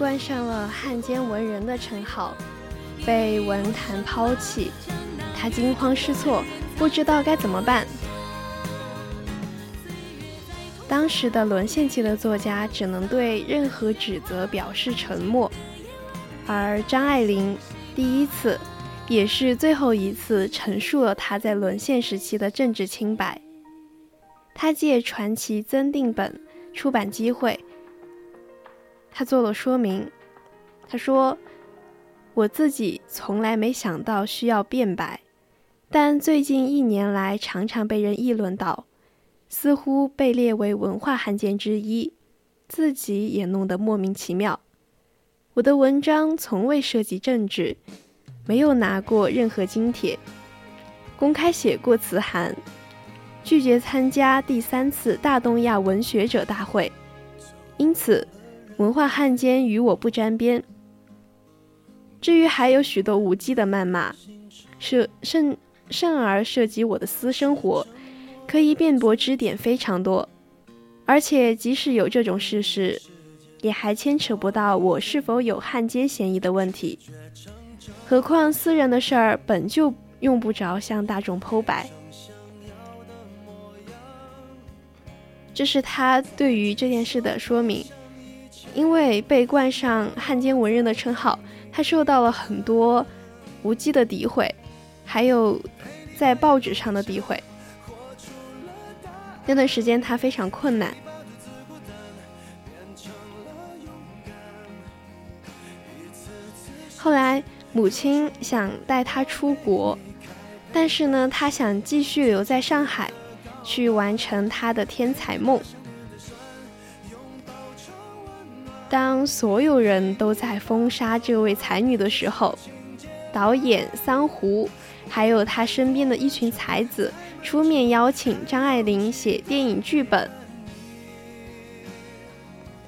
冠上了汉奸文人的称号，被文坛抛弃，他惊慌失措，不知道该怎么办。当时的沦陷期的作家只能对任何指责表示沉默，而张爱玲第一次，也是最后一次陈述了他在沦陷时期的政治清白。他借传奇增订本出版机会。他做了说明，他说：“我自己从来没想到需要辩白，但最近一年来常常被人议论到，似乎被列为文化罕见之一，自己也弄得莫名其妙。我的文章从未涉及政治，没有拿过任何津贴，公开写过辞函，拒绝参加第三次大东亚文学者大会，因此。”文化汉奸与我不沾边。至于还有许多无稽的谩骂，涉甚甚而涉及我的私生活，可以辩驳之点非常多。而且即使有这种事实，也还牵扯不到我是否有汉奸嫌疑的问题。何况私人的事儿本就用不着向大众剖白。这是他对于这件事的说明。因为被冠上汉奸文人的称号，他受到了很多无稽的诋毁，还有在报纸上的诋毁。那段时间他非常困难。后来母亲想带他出国，但是呢，他想继续留在上海，去完成他的天才梦。当所有人都在封杀这位才女的时候，导演桑胡，还有他身边的一群才子出面邀请张爱玲写电影剧本。《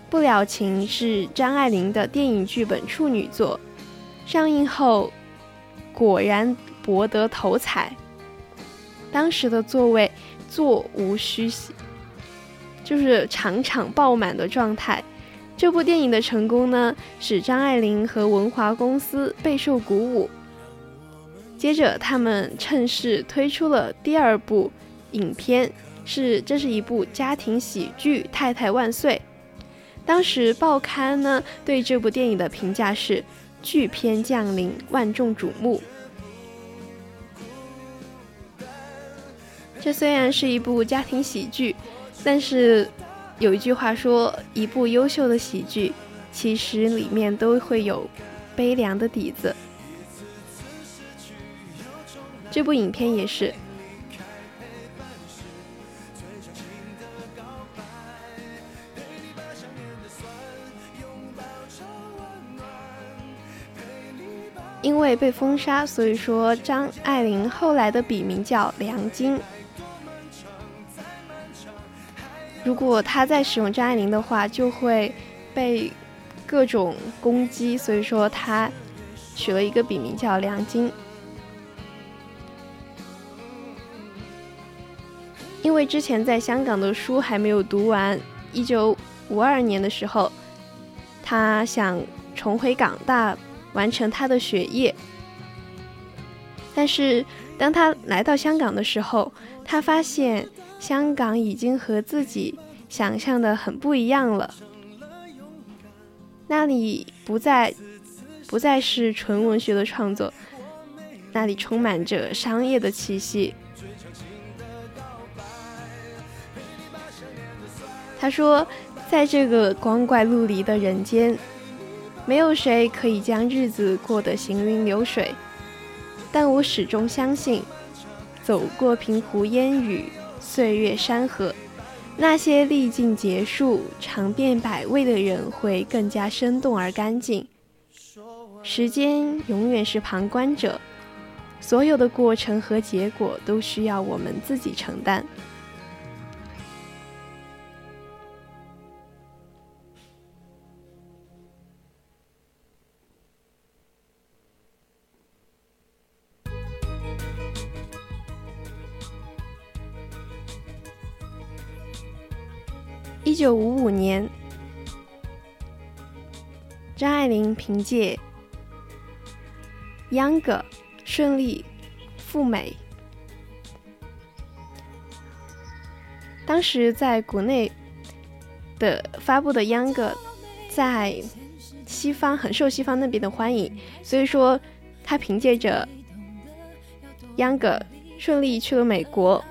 不了情》是张爱玲的电影剧本处女作，上映后果然博得头彩。当时的座位座无虚席，就是场场爆满的状态。这部电影的成功呢，使张爱玲和文华公司备受鼓舞。接着，他们趁势推出了第二部影片，是这是一部家庭喜剧《太太万岁》。当时报刊呢对这部电影的评价是巨片降临，万众瞩目。这虽然是一部家庭喜剧，但是。有一句话说，一部优秀的喜剧，其实里面都会有悲凉的底子。这部影片也是。因为被封杀，所以说张爱玲后来的笔名叫梁晶。如果他在使用张爱玲的话，就会被各种攻击，所以说他取了一个笔名叫梁晶。因为之前在香港的书还没有读完，一九五二年的时候，他想重回港大完成他的学业，但是当他来到香港的时候，他发现。香港已经和自己想象的很不一样了，那里不再不再是纯文学的创作，那里充满着商业的气息。他说，在这个光怪陆离的人间，没有谁可以将日子过得行云流水，但我始终相信，走过平湖烟雨。岁月山河，那些历尽劫数、尝遍百味的人会更加生动而干净。时间永远是旁观者，所有的过程和结果都需要我们自己承担。一九五五年，张爱玲凭借《秧歌》顺利赴美。当时在国内的发布的《秧歌》在西方很受西方那边的欢迎，所以说她凭借着《秧歌》顺利去了美国，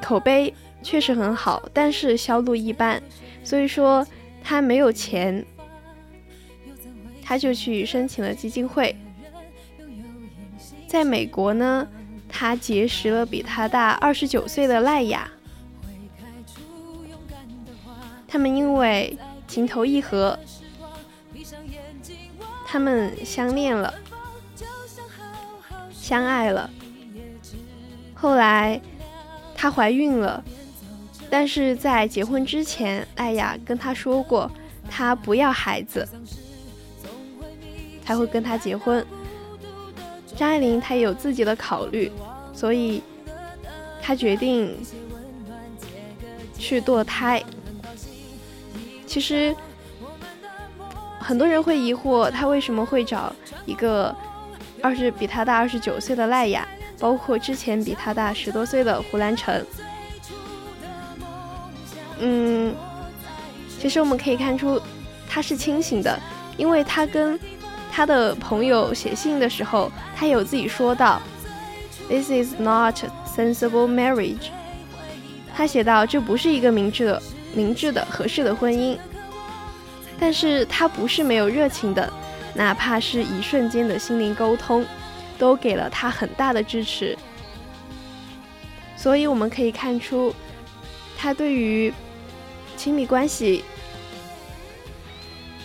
口碑。确实很好，但是销路一般，所以说他没有钱，他就去申请了基金会。在美国呢，他结识了比他大二十九岁的赖雅，他们因为情投意合，他们相恋了，相爱了。后来她怀孕了。但是在结婚之前，艾雅跟他说过，他不要孩子，才会跟他结婚。张爱玲她有自己的考虑，所以她决定去堕胎。其实很多人会疑惑她为什么会找一个二十比她大二十九岁的赖雅，包括之前比她大十多岁的胡兰成。嗯，其实我们可以看出他是清醒的，因为他跟他的朋友写信的时候，他有自己说到：“This is not sensible marriage。”他写道：“这不是一个明智的、明智的、合适的婚姻。”但是他不是没有热情的，哪怕是一瞬间的心灵沟通，都给了他很大的支持。所以我们可以看出，他对于亲密关系，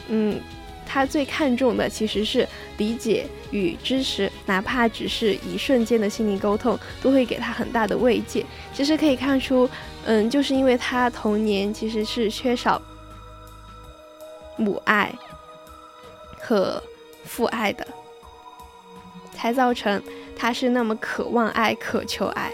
嗯，他最看重的其实是理解与支持，哪怕只是一瞬间的心灵沟通，都会给他很大的慰藉。其实可以看出，嗯，就是因为他童年其实是缺少。母爱和父爱的，才造成他是那么渴望爱、渴求爱。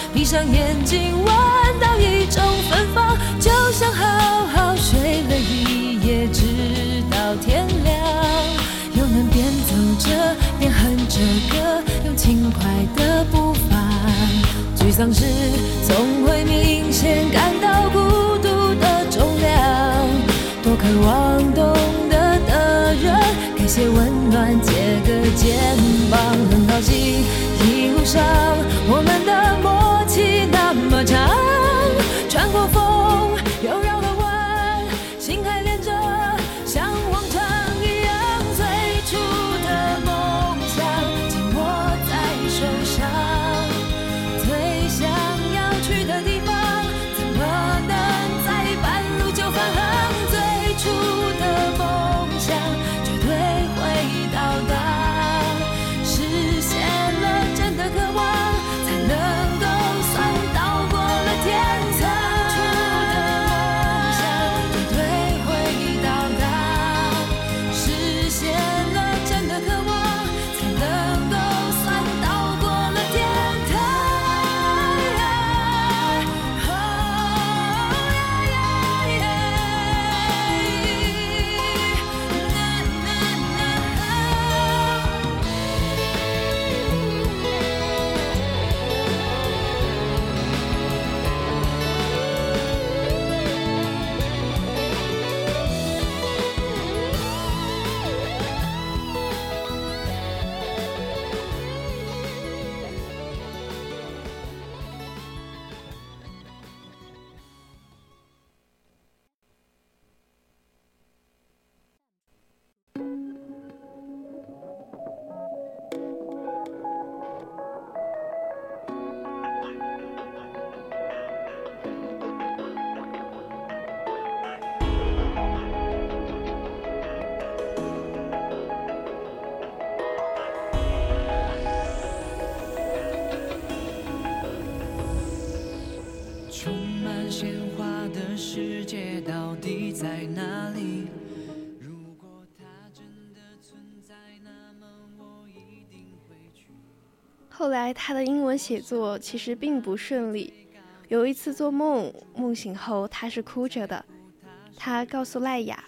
闭上眼睛闻到一种芬芳，就像好好睡了一夜，直到天亮。又能边走着边哼着歌，用轻快的步伐。沮丧时总会明显感到孤独的重量。多渴望懂得的人，给些温暖，借个肩膀。很高兴一路上我们的默后来，他的英文写作其实并不顺利。有一次做梦，梦醒后他是哭着的。他告诉赖雅，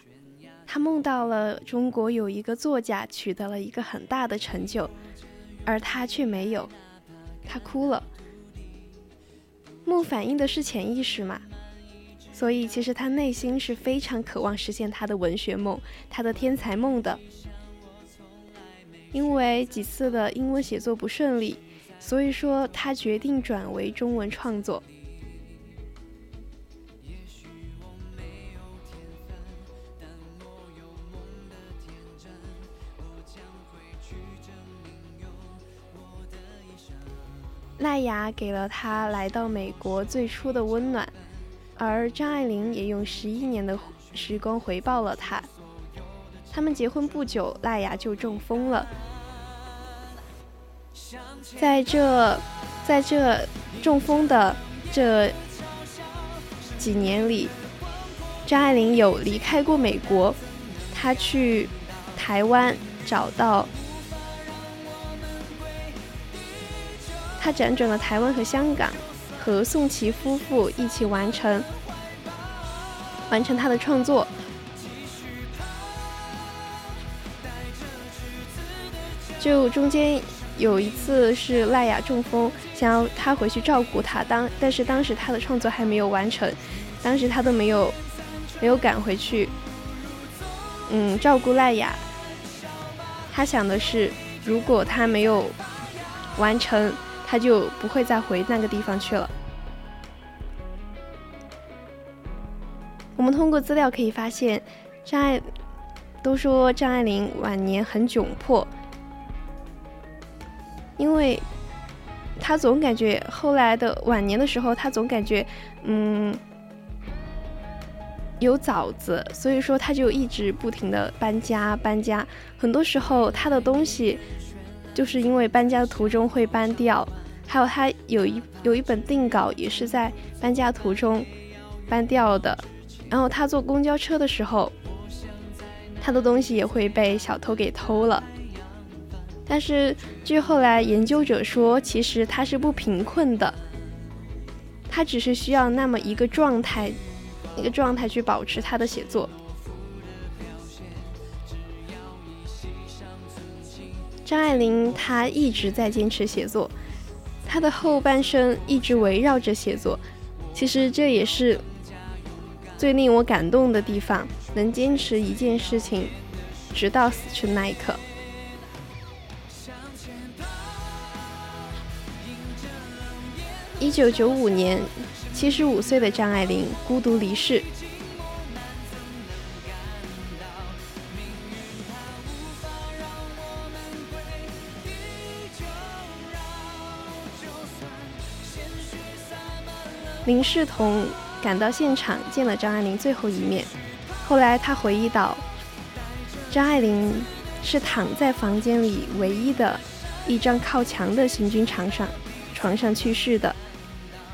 他梦到了中国有一个作家取得了一个很大的成就，而他却没有。他哭了。梦反映的是潜意识嘛，所以其实他内心是非常渴望实现他的文学梦、他的天才梦的。因为几次的英文写作不顺利，所以说他决定转为中文创作。赖雅给了他来到美国最初的温暖，而张爱玲也用十一年的时光回报了他。他们结婚不久，赖雅就中风了。在这，在这中风的这几年里，张爱玲有离开过美国，她去台湾找到，她辗转了台湾和香港，和宋琦夫妇一起完成完成她的创作。就中间有一次是赖雅中风，想要他回去照顾她，当但是当时他的创作还没有完成，当时他都没有没有赶回去，嗯，照顾赖雅。他想的是，如果他没有完成，他就不会再回那个地方去了。我们通过资料可以发现，张爱都说张爱玲晚年很窘迫。因为他总感觉后来的晚年的时候，他总感觉嗯有枣子，所以说他就一直不停的搬家搬家。很多时候他的东西就是因为搬家的途中会搬掉，还有他有一有一本定稿也是在搬家途中搬掉的。然后他坐公交车的时候，他的东西也会被小偷给偷了。但是，据后来研究者说，其实他是不贫困的，他只是需要那么一个状态，一个状态去保持他的写作。张爱玲她一直在坚持写作，她的后半生一直围绕着写作，其实这也是最令我感动的地方，能坚持一件事情，直到死去那一刻。一九九五年，七十五岁的张爱玲孤独离世。林世彤赶到现场见了张爱玲最后一面。后来他回忆道：“张爱玲是躺在房间里唯一的一张靠墙的行军床上，床上去世的。”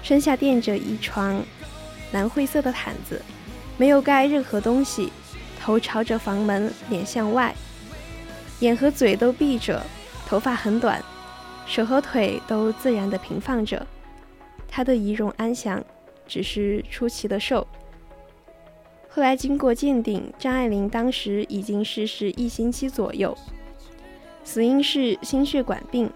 身下垫着一床蓝灰色的毯子，没有盖任何东西，头朝着房门，脸向外，眼和嘴都闭着，头发很短，手和腿都自然地平放着。他的仪容安详，只是出奇的瘦。后来经过鉴定，张爱玲当时已经逝世一星期左右，死因是心血管病。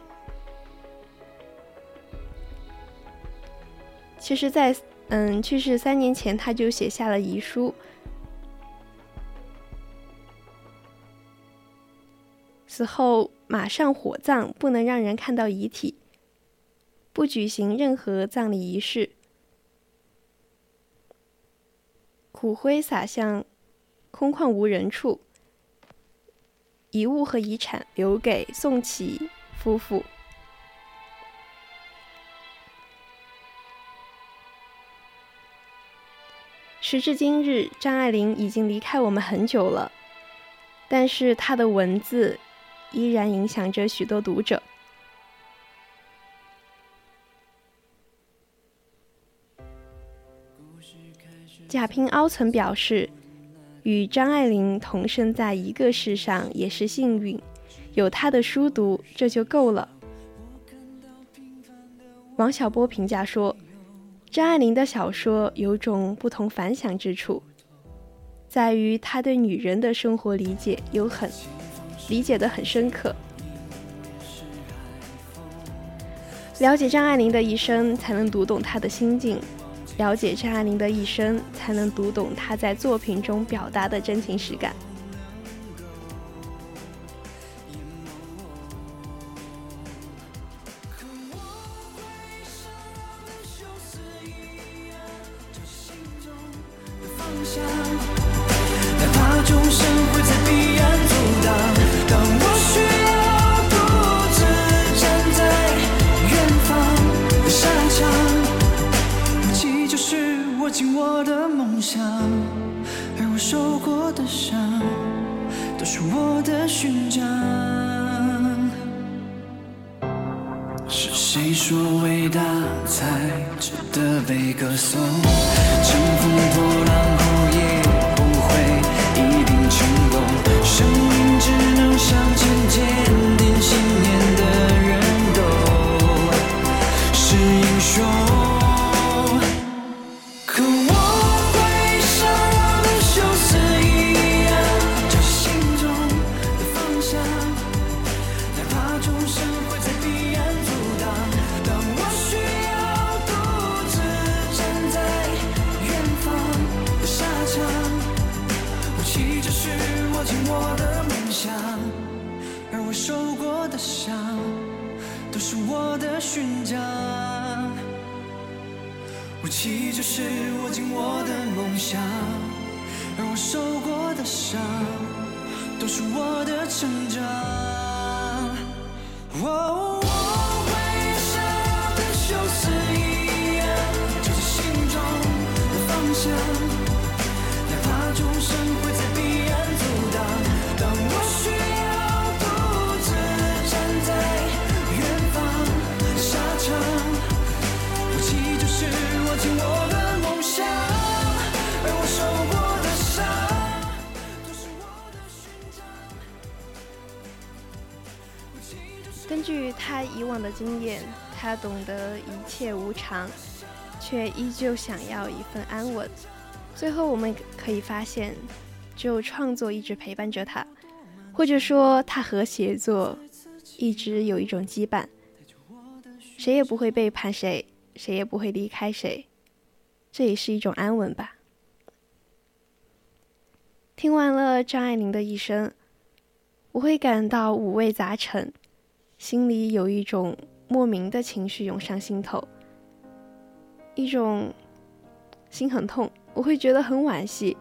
其实，在嗯去世三年前，他就写下了遗书，死后马上火葬，不能让人看到遗体，不举行任何葬礼仪式，骨灰撒向空旷无人处，遗物和遗产留给宋琦夫妇。时至今日，张爱玲已经离开我们很久了，但是她的文字依然影响着许多读者。贾平凹曾表示：“与张爱玲同生在一个世上也是幸运，有她的书读，这就够了。”王小波评价说。张爱玲的小说有种不同凡响之处，在于她对女人的生活理解有很理解的很深刻。了解张爱玲的一生，才能读懂她的心境；了解张爱玲的一生，才能读懂她在作品中表达的真情实感。经验，他懂得一切无常，却依旧想要一份安稳。最后，我们可以发现，只有创作一直陪伴着他，或者说他和写作一直有一种羁绊，谁也不会背叛谁，谁也不会离开谁，这也是一种安稳吧。听完了张爱玲的一生，我会感到五味杂陈，心里有一种莫名的情绪涌上心头，一种心很痛，我会觉得很惋惜。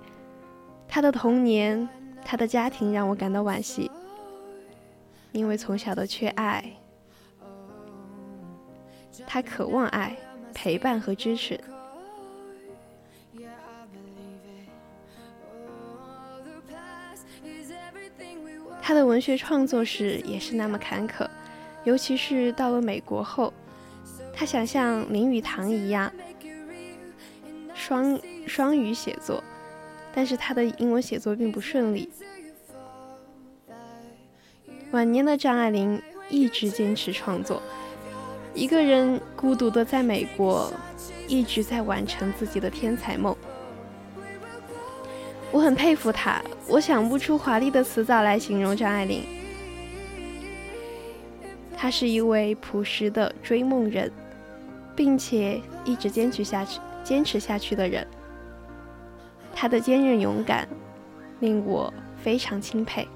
他的童年，他的家庭让我感到惋惜，因为从小的缺爱，他渴望爱、陪伴和支持。他的文学创作史也是那么坎坷，尤其是到了美国后，他想像林语堂一样双双语写作，但是他的英文写作并不顺利。晚年的张爱玲一直坚持创作，一个人孤独的在美国，一直在完成自己的天才梦。我很佩服她，我想不出华丽的词藻来形容张爱玲。她是一位朴实的追梦人，并且一直坚持下去、坚持下去的人。她的坚韧勇敢令我非常钦佩。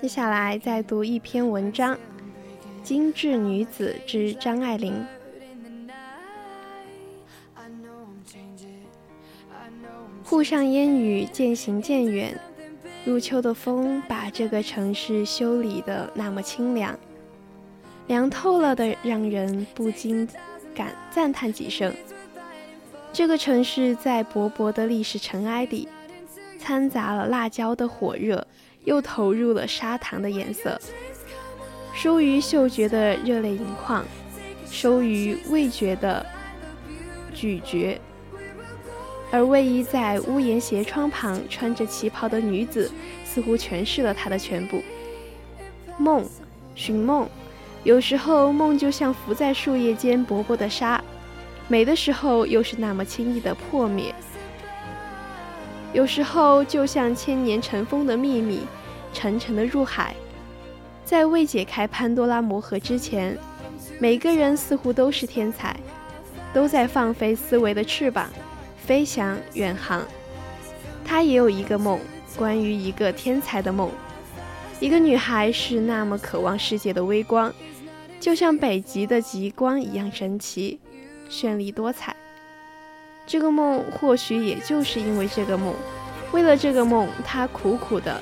接下来再读一篇文章，《精致女子之张爱玲》。沪上烟雨渐行渐远，入秋的风把这个城市修理得那么清凉，凉透了的，让人不禁感赞叹几声。这个城市在薄薄的历史尘埃里，掺杂了辣椒的火热。又投入了砂糖的颜色，收于嗅觉的热泪盈眶，收于味觉的咀嚼。而偎依在屋檐斜窗旁穿着旗袍的女子，似乎诠释了她的全部。梦，寻梦，有时候梦就像浮在树叶间薄薄的沙，美的时候又是那么轻易的破灭。有时候就像千年尘封的秘密。沉沉的入海，在未解开潘多拉魔盒之前，每个人似乎都是天才，都在放飞思维的翅膀，飞翔远航。他也有一个梦，关于一个天才的梦。一个女孩是那么渴望世界的微光，就像北极的极光一样神奇、绚丽多彩。这个梦或许也就是因为这个梦，为了这个梦，她苦苦的。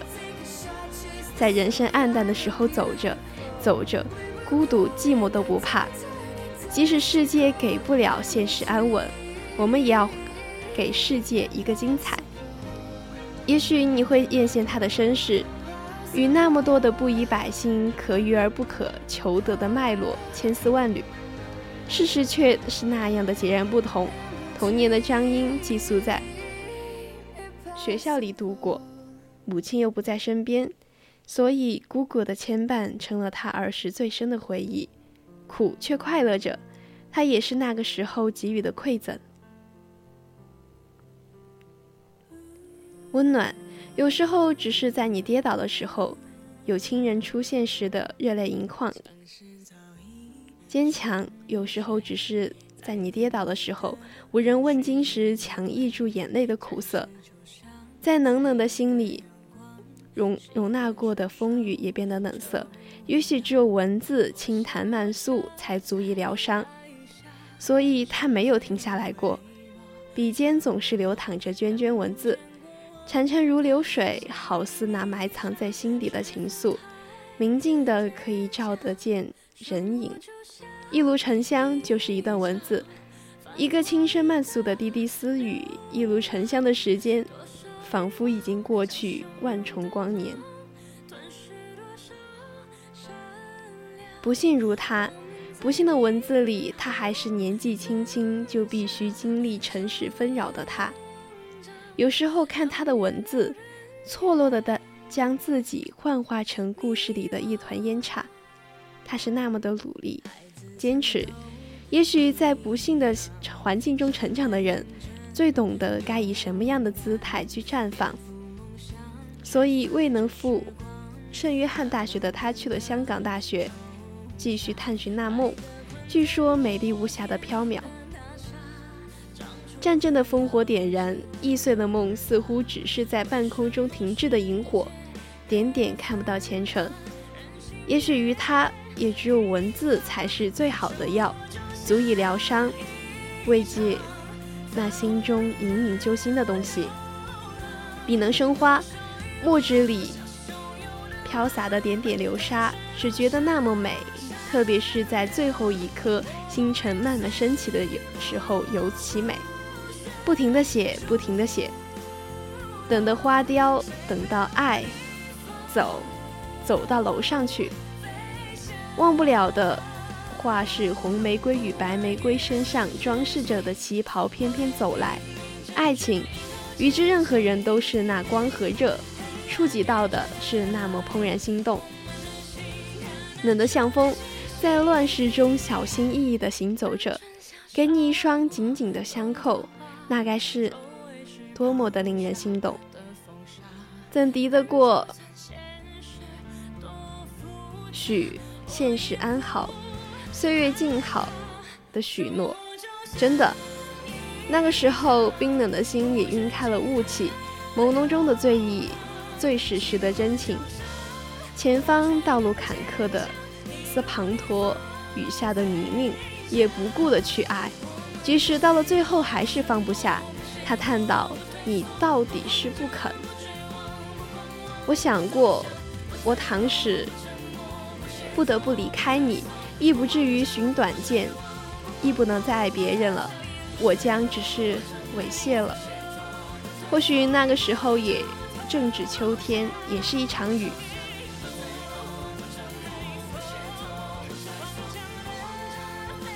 在人生暗淡的时候走着，走着，孤独寂寞都不怕。即使世界给不了现实安稳，我们也要给世界一个精彩。也许你会艳羡他的身世，与那么多的布衣百姓可遇而不可求得的脉络千丝万缕，事实却是那样的截然不同。童年的张英寄宿在学校里度过，母亲又不在身边，所以姑姑的牵绊成了他儿时最深的回忆，苦却快乐着。他也是那个时候给予的馈赠。温暖，有时候只是在你跌倒的时候，有亲人出现时的热泪盈眶；坚强，有时候只是在你跌倒的时候，无人问津时强抑住眼泪的苦涩。在冷冷的心里，容容纳过的风雨也变得冷涩。也许只有文字轻弹慢诉，才足以疗伤。所以他没有停下来过，笔尖总是流淌着涓涓文字。潺潺如流水，好似那埋藏在心底的情愫，明净的可以照得见人影。一炉沉香就是一段文字，一个轻声慢诉的滴滴私语。一炉沉香的时间，仿佛已经过去万重光年。不幸如他，不幸的文字里，他还是年纪轻轻就必须经历尘世纷扰的他。有时候看他的文字，错落的的将自己幻化成故事里的一团烟茶。他是那么的努力、坚持。也许在不幸的环境中成长的人，最懂得该以什么样的姿态去绽放。所以未能赴圣约翰大学的他，去了香港大学，继续探寻那梦。据说美丽无瑕的缥缈。战争的烽火点燃易碎的梦，似乎只是在半空中停滞的萤火，点点看不到前程。也许于他，也只有文字才是最好的药，足以疗伤，慰藉那心中隐隐揪心的东西。笔能生花，墨汁里飘洒的点点流沙，只觉得那么美。特别是在最后一颗星辰慢慢升起的时候，尤其美。不停的写，不停的写，等的花凋，等到爱，走，走到楼上去。忘不了的画是红玫瑰与白玫瑰身上装饰着的旗袍翩翩走来。爱情，与之任何人都是那光和热，触及到的是那么怦然心动。冷得像风，在乱世中小心翼翼地行走着，给你一双紧紧的相扣。那该是多么的令人心动，怎敌得过许现实安好、岁月静好的许诺？真的，那个时候冰冷的心也晕开了雾气，朦胧中的醉意，最是时的真情。前方道路坎坷的，似滂沱雨下的泥泞，也不顾的去爱。即使到了最后还是放不下，他叹道：“你到底是不肯。”我想过，我倘使不得不离开你，亦不至于寻短见，亦不能再爱别人了，我将只是猥亵了。或许那个时候也正值秋天，也是一场雨。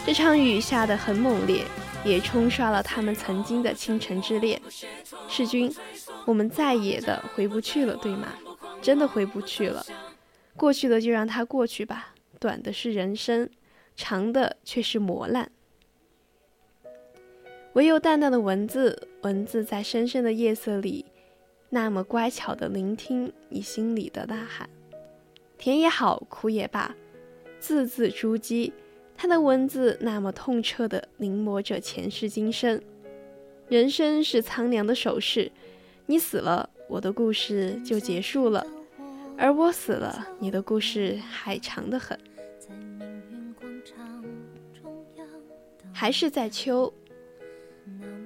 这场雨下得很猛烈。也冲刷了他们曾经的倾城之恋。世君，我们再也的回不去了，对吗？真的回不去了。过去的就让它过去吧。短的是人生，长的却是磨难。唯有淡淡的文字，文字在深深的夜色里，那么乖巧的聆听你心里的呐喊。甜也好，苦也罢，字字珠玑。他的文字那么痛彻地临摹着前世今生，人生是苍凉的手势，你死了，我的故事就结束了；而我死了，你的故事还长得很。还是在秋，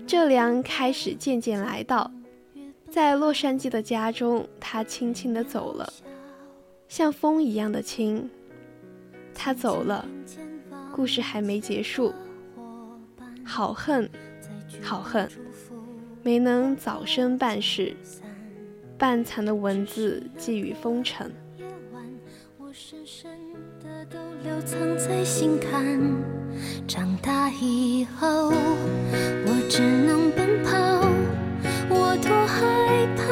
这凉开始渐渐来到，在洛杉矶的家中，他轻轻地走了，像风一样的轻，他走了。故事还没结束，好恨，好恨，没能早生半世，半残的文字寄予风尘。夜晚，我深深的都留藏在心坎。长大以后，我只能奔跑，我多害怕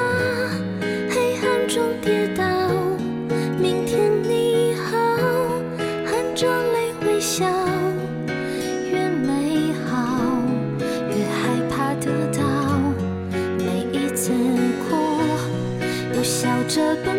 黑暗中跌倒。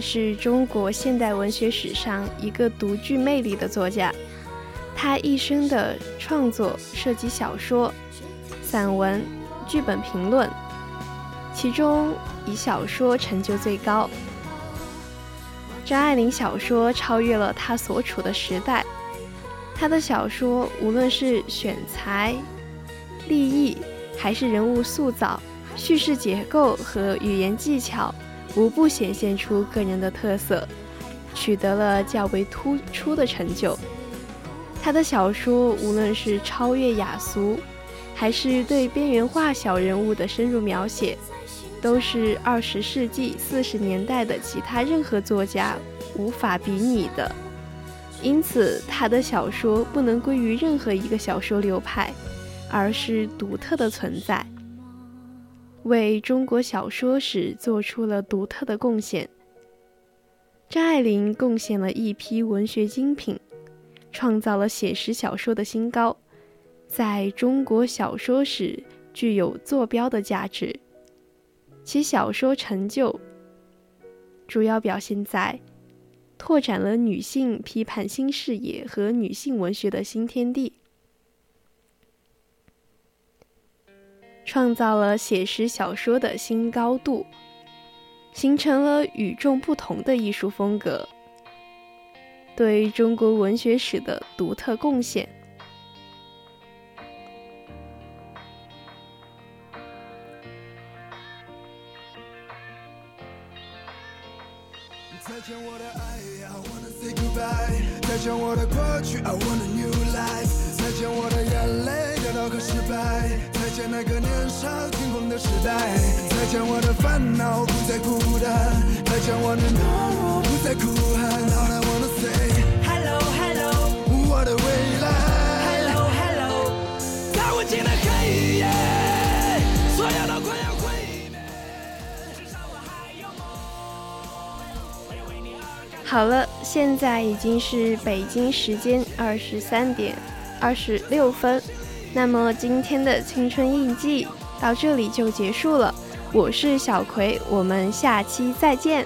是中国现代文学史上一个独具魅力的作家。他一生的创作涉及小说、散文、剧本评论，其中以小说成就最高。张爱玲小说超越了她所处的时代，她的小说无论是选材、立意，还是人物塑造、叙事结构和语言技巧，无不显现出个人的特色，取得了较为突出的成就。他的小说无论是超越雅俗，还是对边缘化小人物的深入描写，都是二十世纪四十年代的其他任何作家无法比拟的。因此，他的小说不能归于任何一个小说流派，而是独特的存在，为中国小说史做出了独特的贡献。张爱玲贡献了一批文学精品，创造了写实小说的新高，在中国小说史具有坐标的价值。其小说成就主要表现在拓展了女性批判新视野和女性文学的新天地，创造了写实小说的新高度，形成了与众不同的艺术风格，对中国文学史的独特贡献。再见我的爱，I wanna say goodbye。再见我的过去，I want a new 那个年少轻狂的时代。再见我的烦恼，不再孤单。再见我的懦弱，不再哭喊。All I wanna say Hello Hello 我的未来。Hello Hello，在无尽的黑夜，所有都快要毁灭，至少我还有梦。我要为你而感好了，现在已经是北京时间二十三点二十六分，那么今天的青春印记到这里就结束了。我是小葵，我们下期再见。